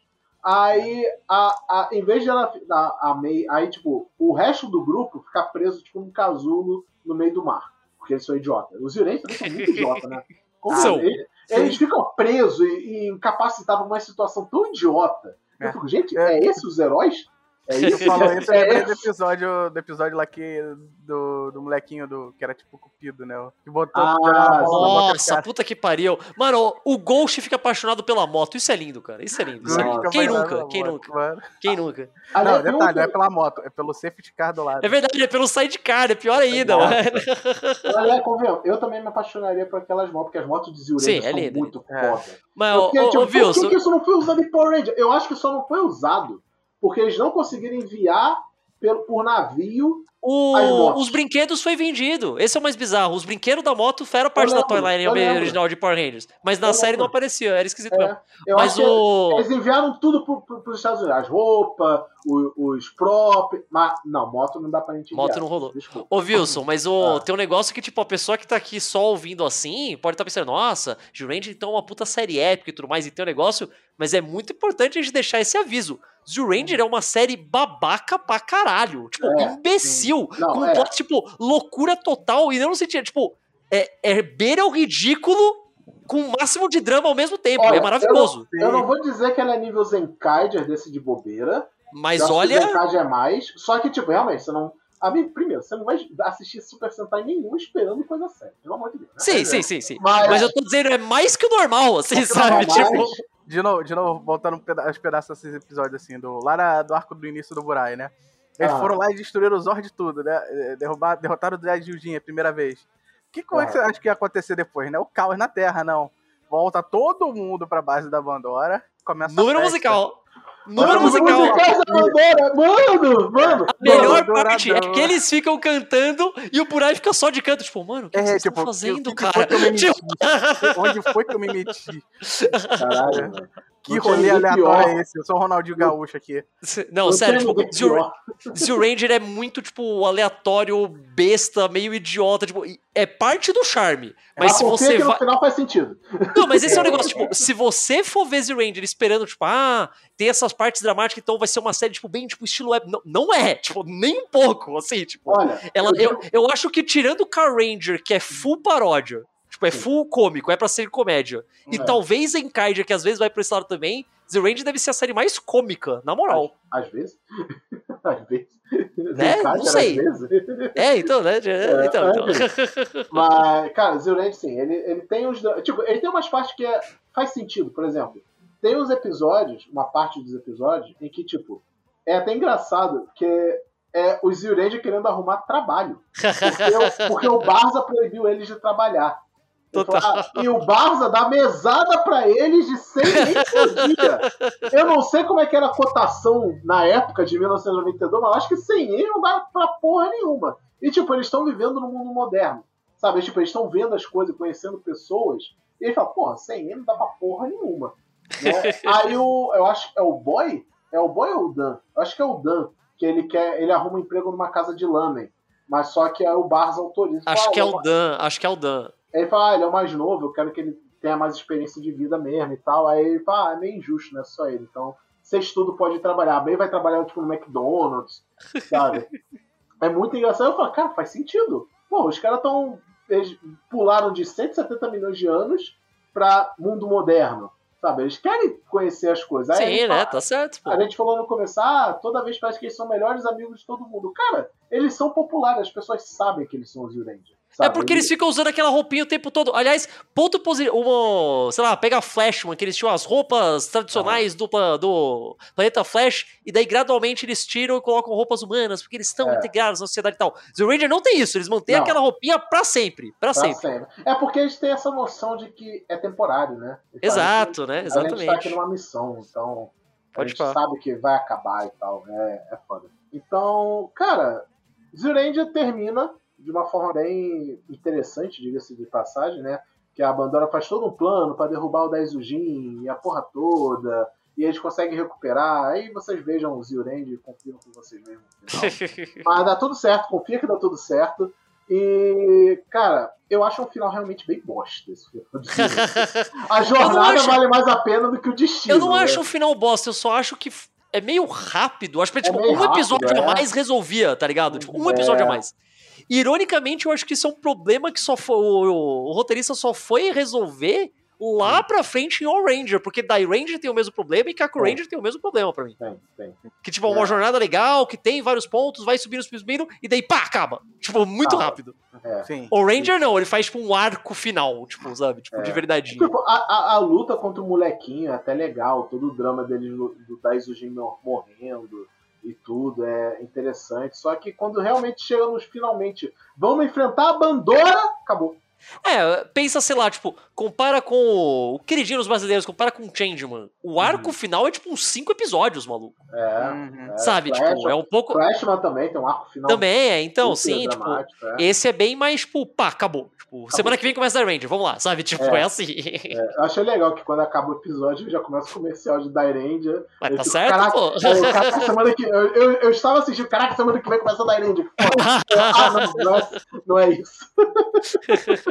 Aí, a, a, em vez de ela. A, a Mei, aí, tipo, o resto do grupo fica preso, tipo, num casulo no meio do mar. Porque eles são idiotas. Os Yurens também são muito idiotas, né? Como São. eles, eles ficam presos e, e incapacitados numa situação tão idiota. Eu É. fico, gente, é esses os heróis? É Tu isso? falou isso é, é do episódio, do episódio lá que, do, do molequinho do, que era tipo cupido, né? Que botou Ah, na Nossa, cara. puta que pariu. Mano, o Ghost fica apaixonado pela moto. Isso é lindo, cara. Isso é lindo. Isso é lindo. Quem nunca? Quem moto, nunca? mano. Quem nunca? Aliás, Não, detalhe, não é pela moto, é pelo safety car do lado. É verdade, é pelo sidecar, é pior ainda, mano. Aliás, convenhamos, eu também me apaixonaria por aquelas motos, porque as motos de Zurenda Sim, é são lindo, muito é. foda. Mas, Eu ô, tipo, ô, por que isso não foi usado em Power Ranger? Eu acho que só não foi usado porque eles não conseguiram enviar pelo, por navio. o- os brinquedos foi vendido. Esse é o mais bizarro. Os brinquedos da moto eram parte Eu da lembro, Toyline lembro. original de Power Rangers. Mas na Eu série lembro. não aparecia, era esquisito mesmo. É, eu Mas o. eles enviaram tudo pro, pro, pros Estados Unidos. As roupas, os props. Mas, não, moto não dá pra gente enviar. Moto não rolou. Desculpa. Ô, Wilson, mas o, Ah. tem um negócio que, tipo, a pessoa que tá aqui só ouvindo assim, pode estar pensando, nossa, Jurange então é uma puta série épica e tudo mais, e tem um negócio, mas é muito importante a gente deixar esse aviso. Zuranger é uma série babaca pra caralho. Tipo, É, imbecil. Não, com um é. plot, tipo, loucura total. E não no sentido, tipo, é, é beira o ridículo com o máximo de drama ao mesmo tempo. Olha, é maravilhoso. Eu não vou dizer que ela é nível Zenkaiger desse de bobeira. Mas Eu olha. Zenkaiger é mais. Só que, tipo, realmente, você não. A mim, primeiro, você não vai assistir Super Sentai nenhum esperando coisa séria. Pelo amor de Deus. né? Sim, sim, sim, sim. Mas, Mas eu tô dizendo, é mais que o normal, assim, Mas- sabe? Tipo. De novo, de novo, voltando um peda- aos pedaços desses episódios, assim, do, lá na- do arco do início do Burai, né? Eles Ah. foram lá e destruíram o Zord tudo, né? Eh, Derrubar, derrotaram o Dread Jujin a primeira vez. O que, como é que Ah. você acha que ia acontecer depois, né? O caos na Terra, não. Volta todo mundo pra base da Bandora. Começa a Número festa. musical. Número Mano, musical. musical da Bandora! Mano, mano! A melhor Douradão. parte é que eles ficam cantando e o Burai fica só de canto. Tipo, mano, o que É, vocês tipo, estão fazendo, que- que cara? foi que eu me meti? Tipo, Onde foi que eu me meti? Caralho, mano. Que Não tinha rolê aleatório pior. é esse? Eu sou o Ronaldinho Gaúcho aqui. Não, Não sério, tipo. Zero Ranger é muito, tipo, aleatório, besta, meio idiota, tipo, é parte do charme. Mas Mas se você que no vai. final faz sentido. Não, mas esse é o negócio, tipo, se você for ver Zero Ranger esperando, tipo, ah, tem essas partes dramáticas, então vai ser uma série, tipo, bem, tipo, estilo web. Não, não é, tipo, nem um pouco, assim, tipo. Olha, Ela, eu eu, eu acho que tirando o Car Ranger, que é full paródia, tipo, é full cômico, é pra ser comédia, e É. talvez Enkaidia, que às vezes vai pra esse lado também, The Ranger deve ser a série mais cômica, na moral. Às vezes. Às vezes. Né? Não sei. Às. É, então, né? É, então, é, então. Mas, cara, Zurand, sim, ele, ele tem uns. Tipo, ele tem umas partes que é, faz sentido. Por exemplo, tem uns episódios, uma parte dos episódios, em que, tipo, é até engraçado que é os Zurand querendo arrumar trabalho. Porque, o- porque o Barza proibiu eles de trabalhar. Ele Total. "Ah, e o Barza dá mesada pra eles de 100 nem por dia. Eu não sei como é que era a cotação na época de 1992, mas eu acho que 100 ien não dá pra porra nenhuma. E, tipo, eles estão vivendo no mundo moderno. Sabe? Tipo, eles estão vendo as coisas, conhecendo pessoas. E eles falam, porra, 100 ien não dá pra porra nenhuma. Né? Aí o, eu acho que é o Boy? É o Boy ou o Dan? Eu acho que é o Dan, que ele quer, ele arruma um emprego numa casa de lamen. Mas só que aí o Barza autoriza. Acho Fala, que é "Ó, o Dan, acho que é o Dan. Aí ele fala, ah, ele é o mais novo, eu quero que ele tenha mais experiência de vida mesmo e tal. Aí ele fala, ah, é meio injusto, né? Só ele. Então, vocês tudo pode trabalhar. Bem vai trabalhar, tipo, no McDonald's, sabe? é muito engraçado. Eu falo, cara, faz sentido. Pô, os caras estão. Eles pularam de 170 milhões de anos pra mundo moderno, sabe? Eles querem conhecer as coisas. Aí Sim, né? fala- Tá certo, pô. a gente falou no começo, ah, toda vez parece que eles são melhores amigos de todo mundo. Cara, eles são populares, as pessoas sabem que eles são os Zyuranger. É porque eles ficam usando aquela roupinha o tempo todo. Aliás, ponto positivo. Sei lá, pega a Flashman, que eles tinham as roupas tradicionais do, do planeta Flash, e daí gradualmente eles tiram e colocam roupas humanas, porque eles estão É. integrados na sociedade e tal. The Ranger não tem isso, eles mantêm Não. aquela roupinha pra sempre. Pra Pra sempre. sempre. É porque eles têm essa noção de que é temporário, né? Eles Exato, né? que A gente tá aqui Exatamente. numa missão, então Pode a gente pá. sabe que vai acabar e tal. É, é foda. Então, cara, Zyuranger termina de uma forma bem interessante, diga-se de passagem, né? Que a Bandora faz todo um plano pra derrubar o Daizujin e a porra toda. E eles conseguem recuperar. Aí vocês vejam o Zyuranger e confiram que vocês final. Mas dá tudo certo, confia que dá tudo certo. E, cara, eu acho um final realmente bem bosta esse Ranger. A jornada acho- vale mais a pena do que o destino. Eu não né? acho o final bosta, eu só acho que é meio rápido. Acho que tipo, meio um episódio a é. mais resolvia, tá ligado? Tipo, um É. episódio a mais. Ironicamente, eu acho que isso é um problema que só foi, o, o- o roteirista só foi resolver lá pra frente em All Ranger, porque Dai Ranger tem o mesmo problema e Kaku É. Ranger tem o mesmo problema pra mim. Tem, tem. Que, tipo, é uma É. jornada legal, que tem vários pontos, vai subindo, subindo, subindo, e daí, pá, acaba. Tipo, muito Acaba. rápido. É. Sim. O Ranger não, ele faz, tipo, um arco final, tipo, sabe? Tipo, É. de verdade. Tipo, a, a, a luta contra o molequinho é até legal, todo o drama dele do, do Daizujin mor- morrendo e tudo é interessante. Só que quando realmente chega nos finalmente, vamos enfrentar a Bandora, acabou. É, pensa, sei lá, tipo, compara com o, o queridinho dos brasileiros, compara com o Changeman. O arco final é, tipo, uns cinco episódios, maluco. É, Uhum. é, sabe? Flash, tipo, é um pouco... Flashman também tem um arco final. Também é, então, sim, tipo... é. Esse é bem mais, tipo, pá, acabou. Tipo, semana que vem começa a Ranger, vamos lá, sabe? Tipo, É. é, assim. É, eu achei legal que quando acaba o episódio já começa o comercial de Dairendia. Mas tá certo, caraca, pô. é, caraca, semana que, eu, eu, eu estava assistindo, caraca, semana que vem começa a Dairendia. Ah, não, não é, não é isso.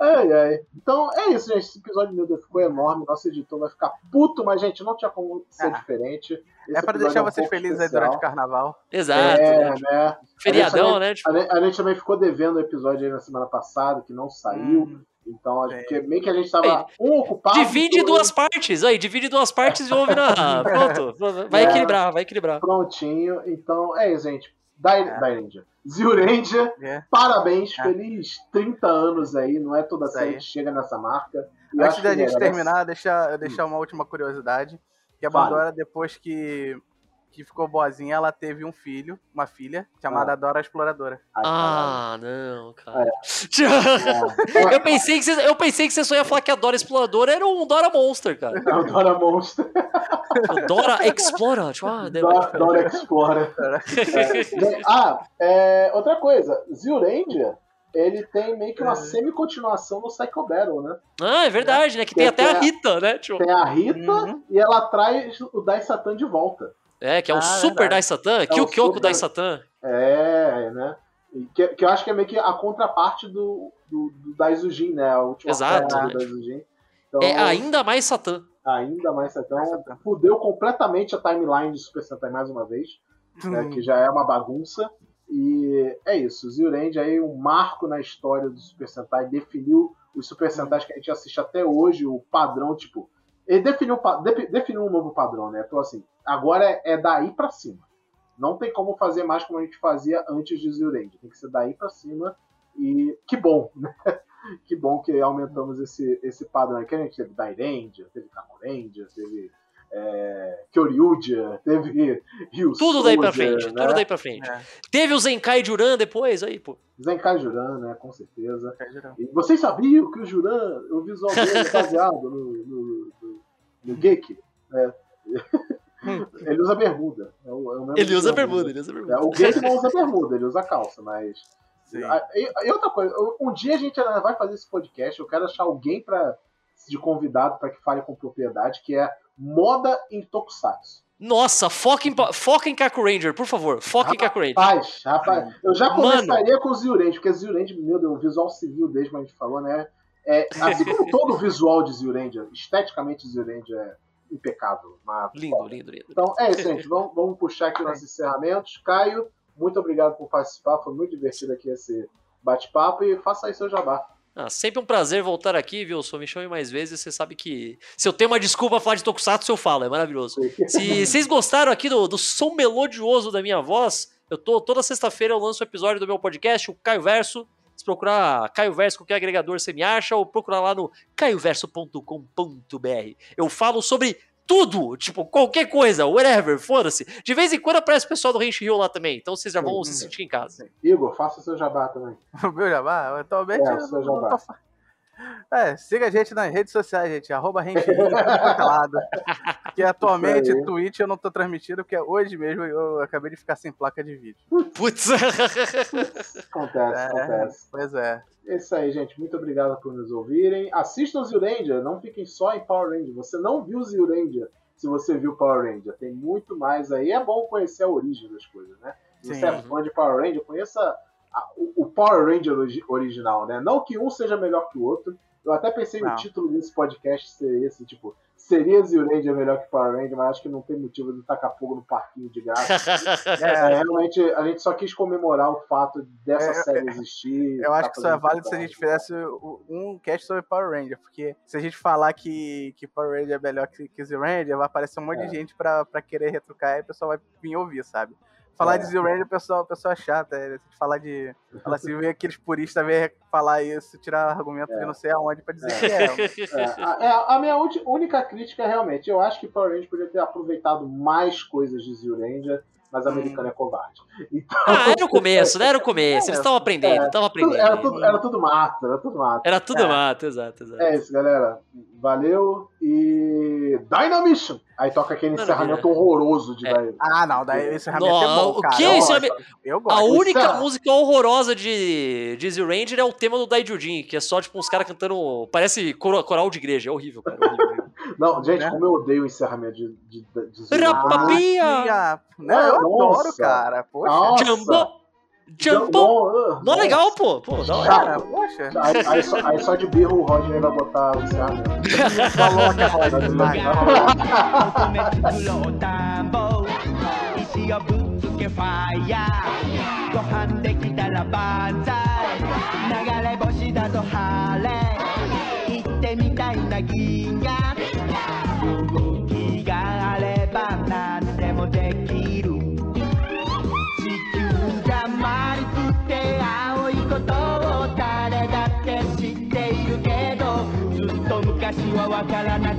ai, ai. Então é isso, gente. Esse episódio, meu Deus, ficou enorme. Nosso editor vai ficar puto, mas, gente, não tinha como ser Ah. diferente. Esse É pra episódio deixar um vocês felizes aí durante o carnaval. Exato. É, né? né? Feriadão, a né? A Tipo, gente, a gente também ficou devendo o episódio aí na semana passada, que não saiu. Hum, Então, É. porque meio que a gente tava um ocupado. divide em duas partes. Aí, divide em duas partes e ouve na. Pronto. Vai É. equilibrar, vai equilibrar. Prontinho. Então, é isso, gente. Dai, É. Zyurendia, é. parabéns, É. feliz 30 anos aí. Não é toda Isso série aí. que chega nessa marca. E Antes da gente terminar, deixa, eu deixar uma última curiosidade. Que a. Bandora, depois que, que ficou boazinha, ela teve um filho, uma filha, chamada Ah. Dora Exploradora. Ai, Ah, não, cara. caralho. Eu pensei, que você, eu pensei que você só ia falar que a Dora Exploradora era um Dora Monster, cara. É o Dora Monster. O Dora Explorer. Tipo, ah, Dora, Dora Explorer. É. Ah, é, outra coisa. Zyurendia, ele tem meio que uma É. semi-continuação no Psycho Battle, né? Ah, é verdade, né? Que tem até a Rita, né? Tipo, Tem a Rita Uhum. e ela traz o Dai Satan de volta. É, que é o Ah, Super verdade. Dai Satan, o Kyokyo Super- Dai Satan. É, né? Que, que eu acho que é meio que a contraparte do, do, do Daizujin, né? A última Exato, né? do Daizujin. Então, É ainda mais Satan. ainda mais Satan. Fudeu completamente a timeline de Super Sentai mais uma vez, né, que já é uma bagunça. E é isso, Zyurend aí um marco na história do Super Sentai, definiu os Super Sentais que a gente assiste até hoje, o padrão, tipo, ele definiu, um definiu um novo padrão, né? Então assim, agora é, é daí pra cima. Não tem como fazer mais como a gente fazia antes de Zyurend, tem que ser daí pra cima e que bom, né? Que bom que aumentamos esse, esse padrão. Que a gente teve Dairendia, teve Kakurendia, teve é, Kyoryuja, teve Ryu Tudo daí pra frente, né? tudo daí pra frente. É, Teve o Zenkai Juran depois, aí, pô. Zenkai Juran, né? Com certeza. é. E vocês sabiam que o Juran, o visual dele é baseado no, no, no, no Geek? É. ele usa bermuda. É o- é o mesmo Ele usa bermuda, ele usa É, bermuda. o Geek não usa bermuda, ele usa calça, mas. E, e outra coisa, um dia a gente vai fazer esse podcast, eu quero achar alguém pra, de convidado para que fale com propriedade, que é moda em Tokusatsu. Nossa, foca em, foca em Kaku Ranger, por favor. Foca em Kaku Ranger. Rapaz, rapaz, eu já Mano. começaria com o Zyurend, porque Zyurend, meu Deus, o visual civil desde que a gente falou, né? É, assim como todo o visual de Zyurend, esteticamente Zyurend é impecável. Mas, Lindo, lindo, lindo. Então é isso, gente. Vamos, vamos puxar aqui nossos encerramentos. Caio, muito obrigado por participar. Foi muito divertido aqui esse bate-papo e faça aí seu jabá. Ah, sempre um prazer voltar aqui, viu? Só me chame mais vezes. Você sabe que se eu tenho uma desculpa pra falar de Tokusatsu, eu falo. É maravilhoso. Se vocês gostaram aqui do, do som melodioso da minha voz, eu tô toda sexta-feira eu lanço um episódio do meu podcast, o Caio Verso. Se procurar Caio Verso, qualquer agregador você me acha, ou procurar lá no caioverso.com.br. Eu falo sobre tudo, tipo, qualquer coisa, whatever, foda-se. De vez em quando aparece o pessoal do Rente Rio lá também, então vocês já vão Sim. se sentir em casa. Igor, faça seu jabá também. O meu jabá? Atualmente É, eu o seu não jabá. tô fa- É, siga a gente nas redes sociais, gente. Arroba Renchirinho, tudo quanto é lado. Que atualmente aí. Twitch eu não tô transmitindo, porque hoje mesmo eu acabei de ficar sem placa de vídeo. Putz. Acontece, É. acontece. Pois é. É isso aí, gente. Muito obrigado por nos ouvirem. Assistam o Zyuranger, não fiquem só em Power Ranger. Você não viu o Zyuranger se você viu Power Ranger. Tem muito mais aí. É bom conhecer a origem das coisas, né? Se Sim. você é fã de Power Ranger, conheça a- o, Power Ranger origi- original, né? Não que um seja melhor que o outro. Eu até pensei Não. no título desse podcast ser esse, tipo, seria Zio Ranger melhor que Power Ranger, mas acho que não tem motivo de tacar fogo no parquinho de gato. É, realmente, a gente só quis comemorar o fato dessa É, série existir. Eu acho tá que só é válido se a gente fizesse um cast sobre Power Ranger, porque se a gente falar que, que Power Ranger é melhor que, que Zero Ranger, vai aparecer um monte É. de gente pra, pra querer retrucar e o pessoal vai vir ouvir, sabe? Falar É. de Zero Ranger, o pessoal, pessoal é chato. É, falar de. Falar assim, ver aqueles puristas ver falar isso, tirar argumento de não sei aonde pra dizer que é. É, a, é, a minha ulti- única crítica é realmente, eu acho que Power Ranger podia ter aproveitado mais coisas de Zio Ranger, mas a americana é covarde. Então, Ah, era o começo, né? Era o começo. Eles estavam aprendendo, estavam tudo- aprendendo. era, tudo, era tudo mato, era tudo mato. Era tudo É. mato, exato, exato. É isso, galera. Valeu e Dynamism! Aí toca aquele Maravilha. encerramento horroroso de É. Dynamism. Ah, não, daí esse realmente é Não, bom, o cara. que eu é isso? gosto. Eu A única Encerra. música horrorosa de, Zio Ranger é o tema do Daijujin, que é só tipo uns caras cantando. Parece coral de igreja. É horrível, cara. horrível, horrível. Não, gente, Né? como eu odeio o encerramento de, de, de, de Zio Ranger. Rapapia! Não, eu Nossa. adoro, cara. Poxa. Nossa. Jumbo! Jumbo! Não é legal, pô. Pô, da hora. Cara, poxa. Aí, aí só, aí só de birro o Roger vai botar o encerramento. Coloca, Roger. vai. 乙女作ろう田んぼ石をぶつけファイヤーご飯できたら万歳流れ星だと晴れ行ってみたいな銀河 wakala na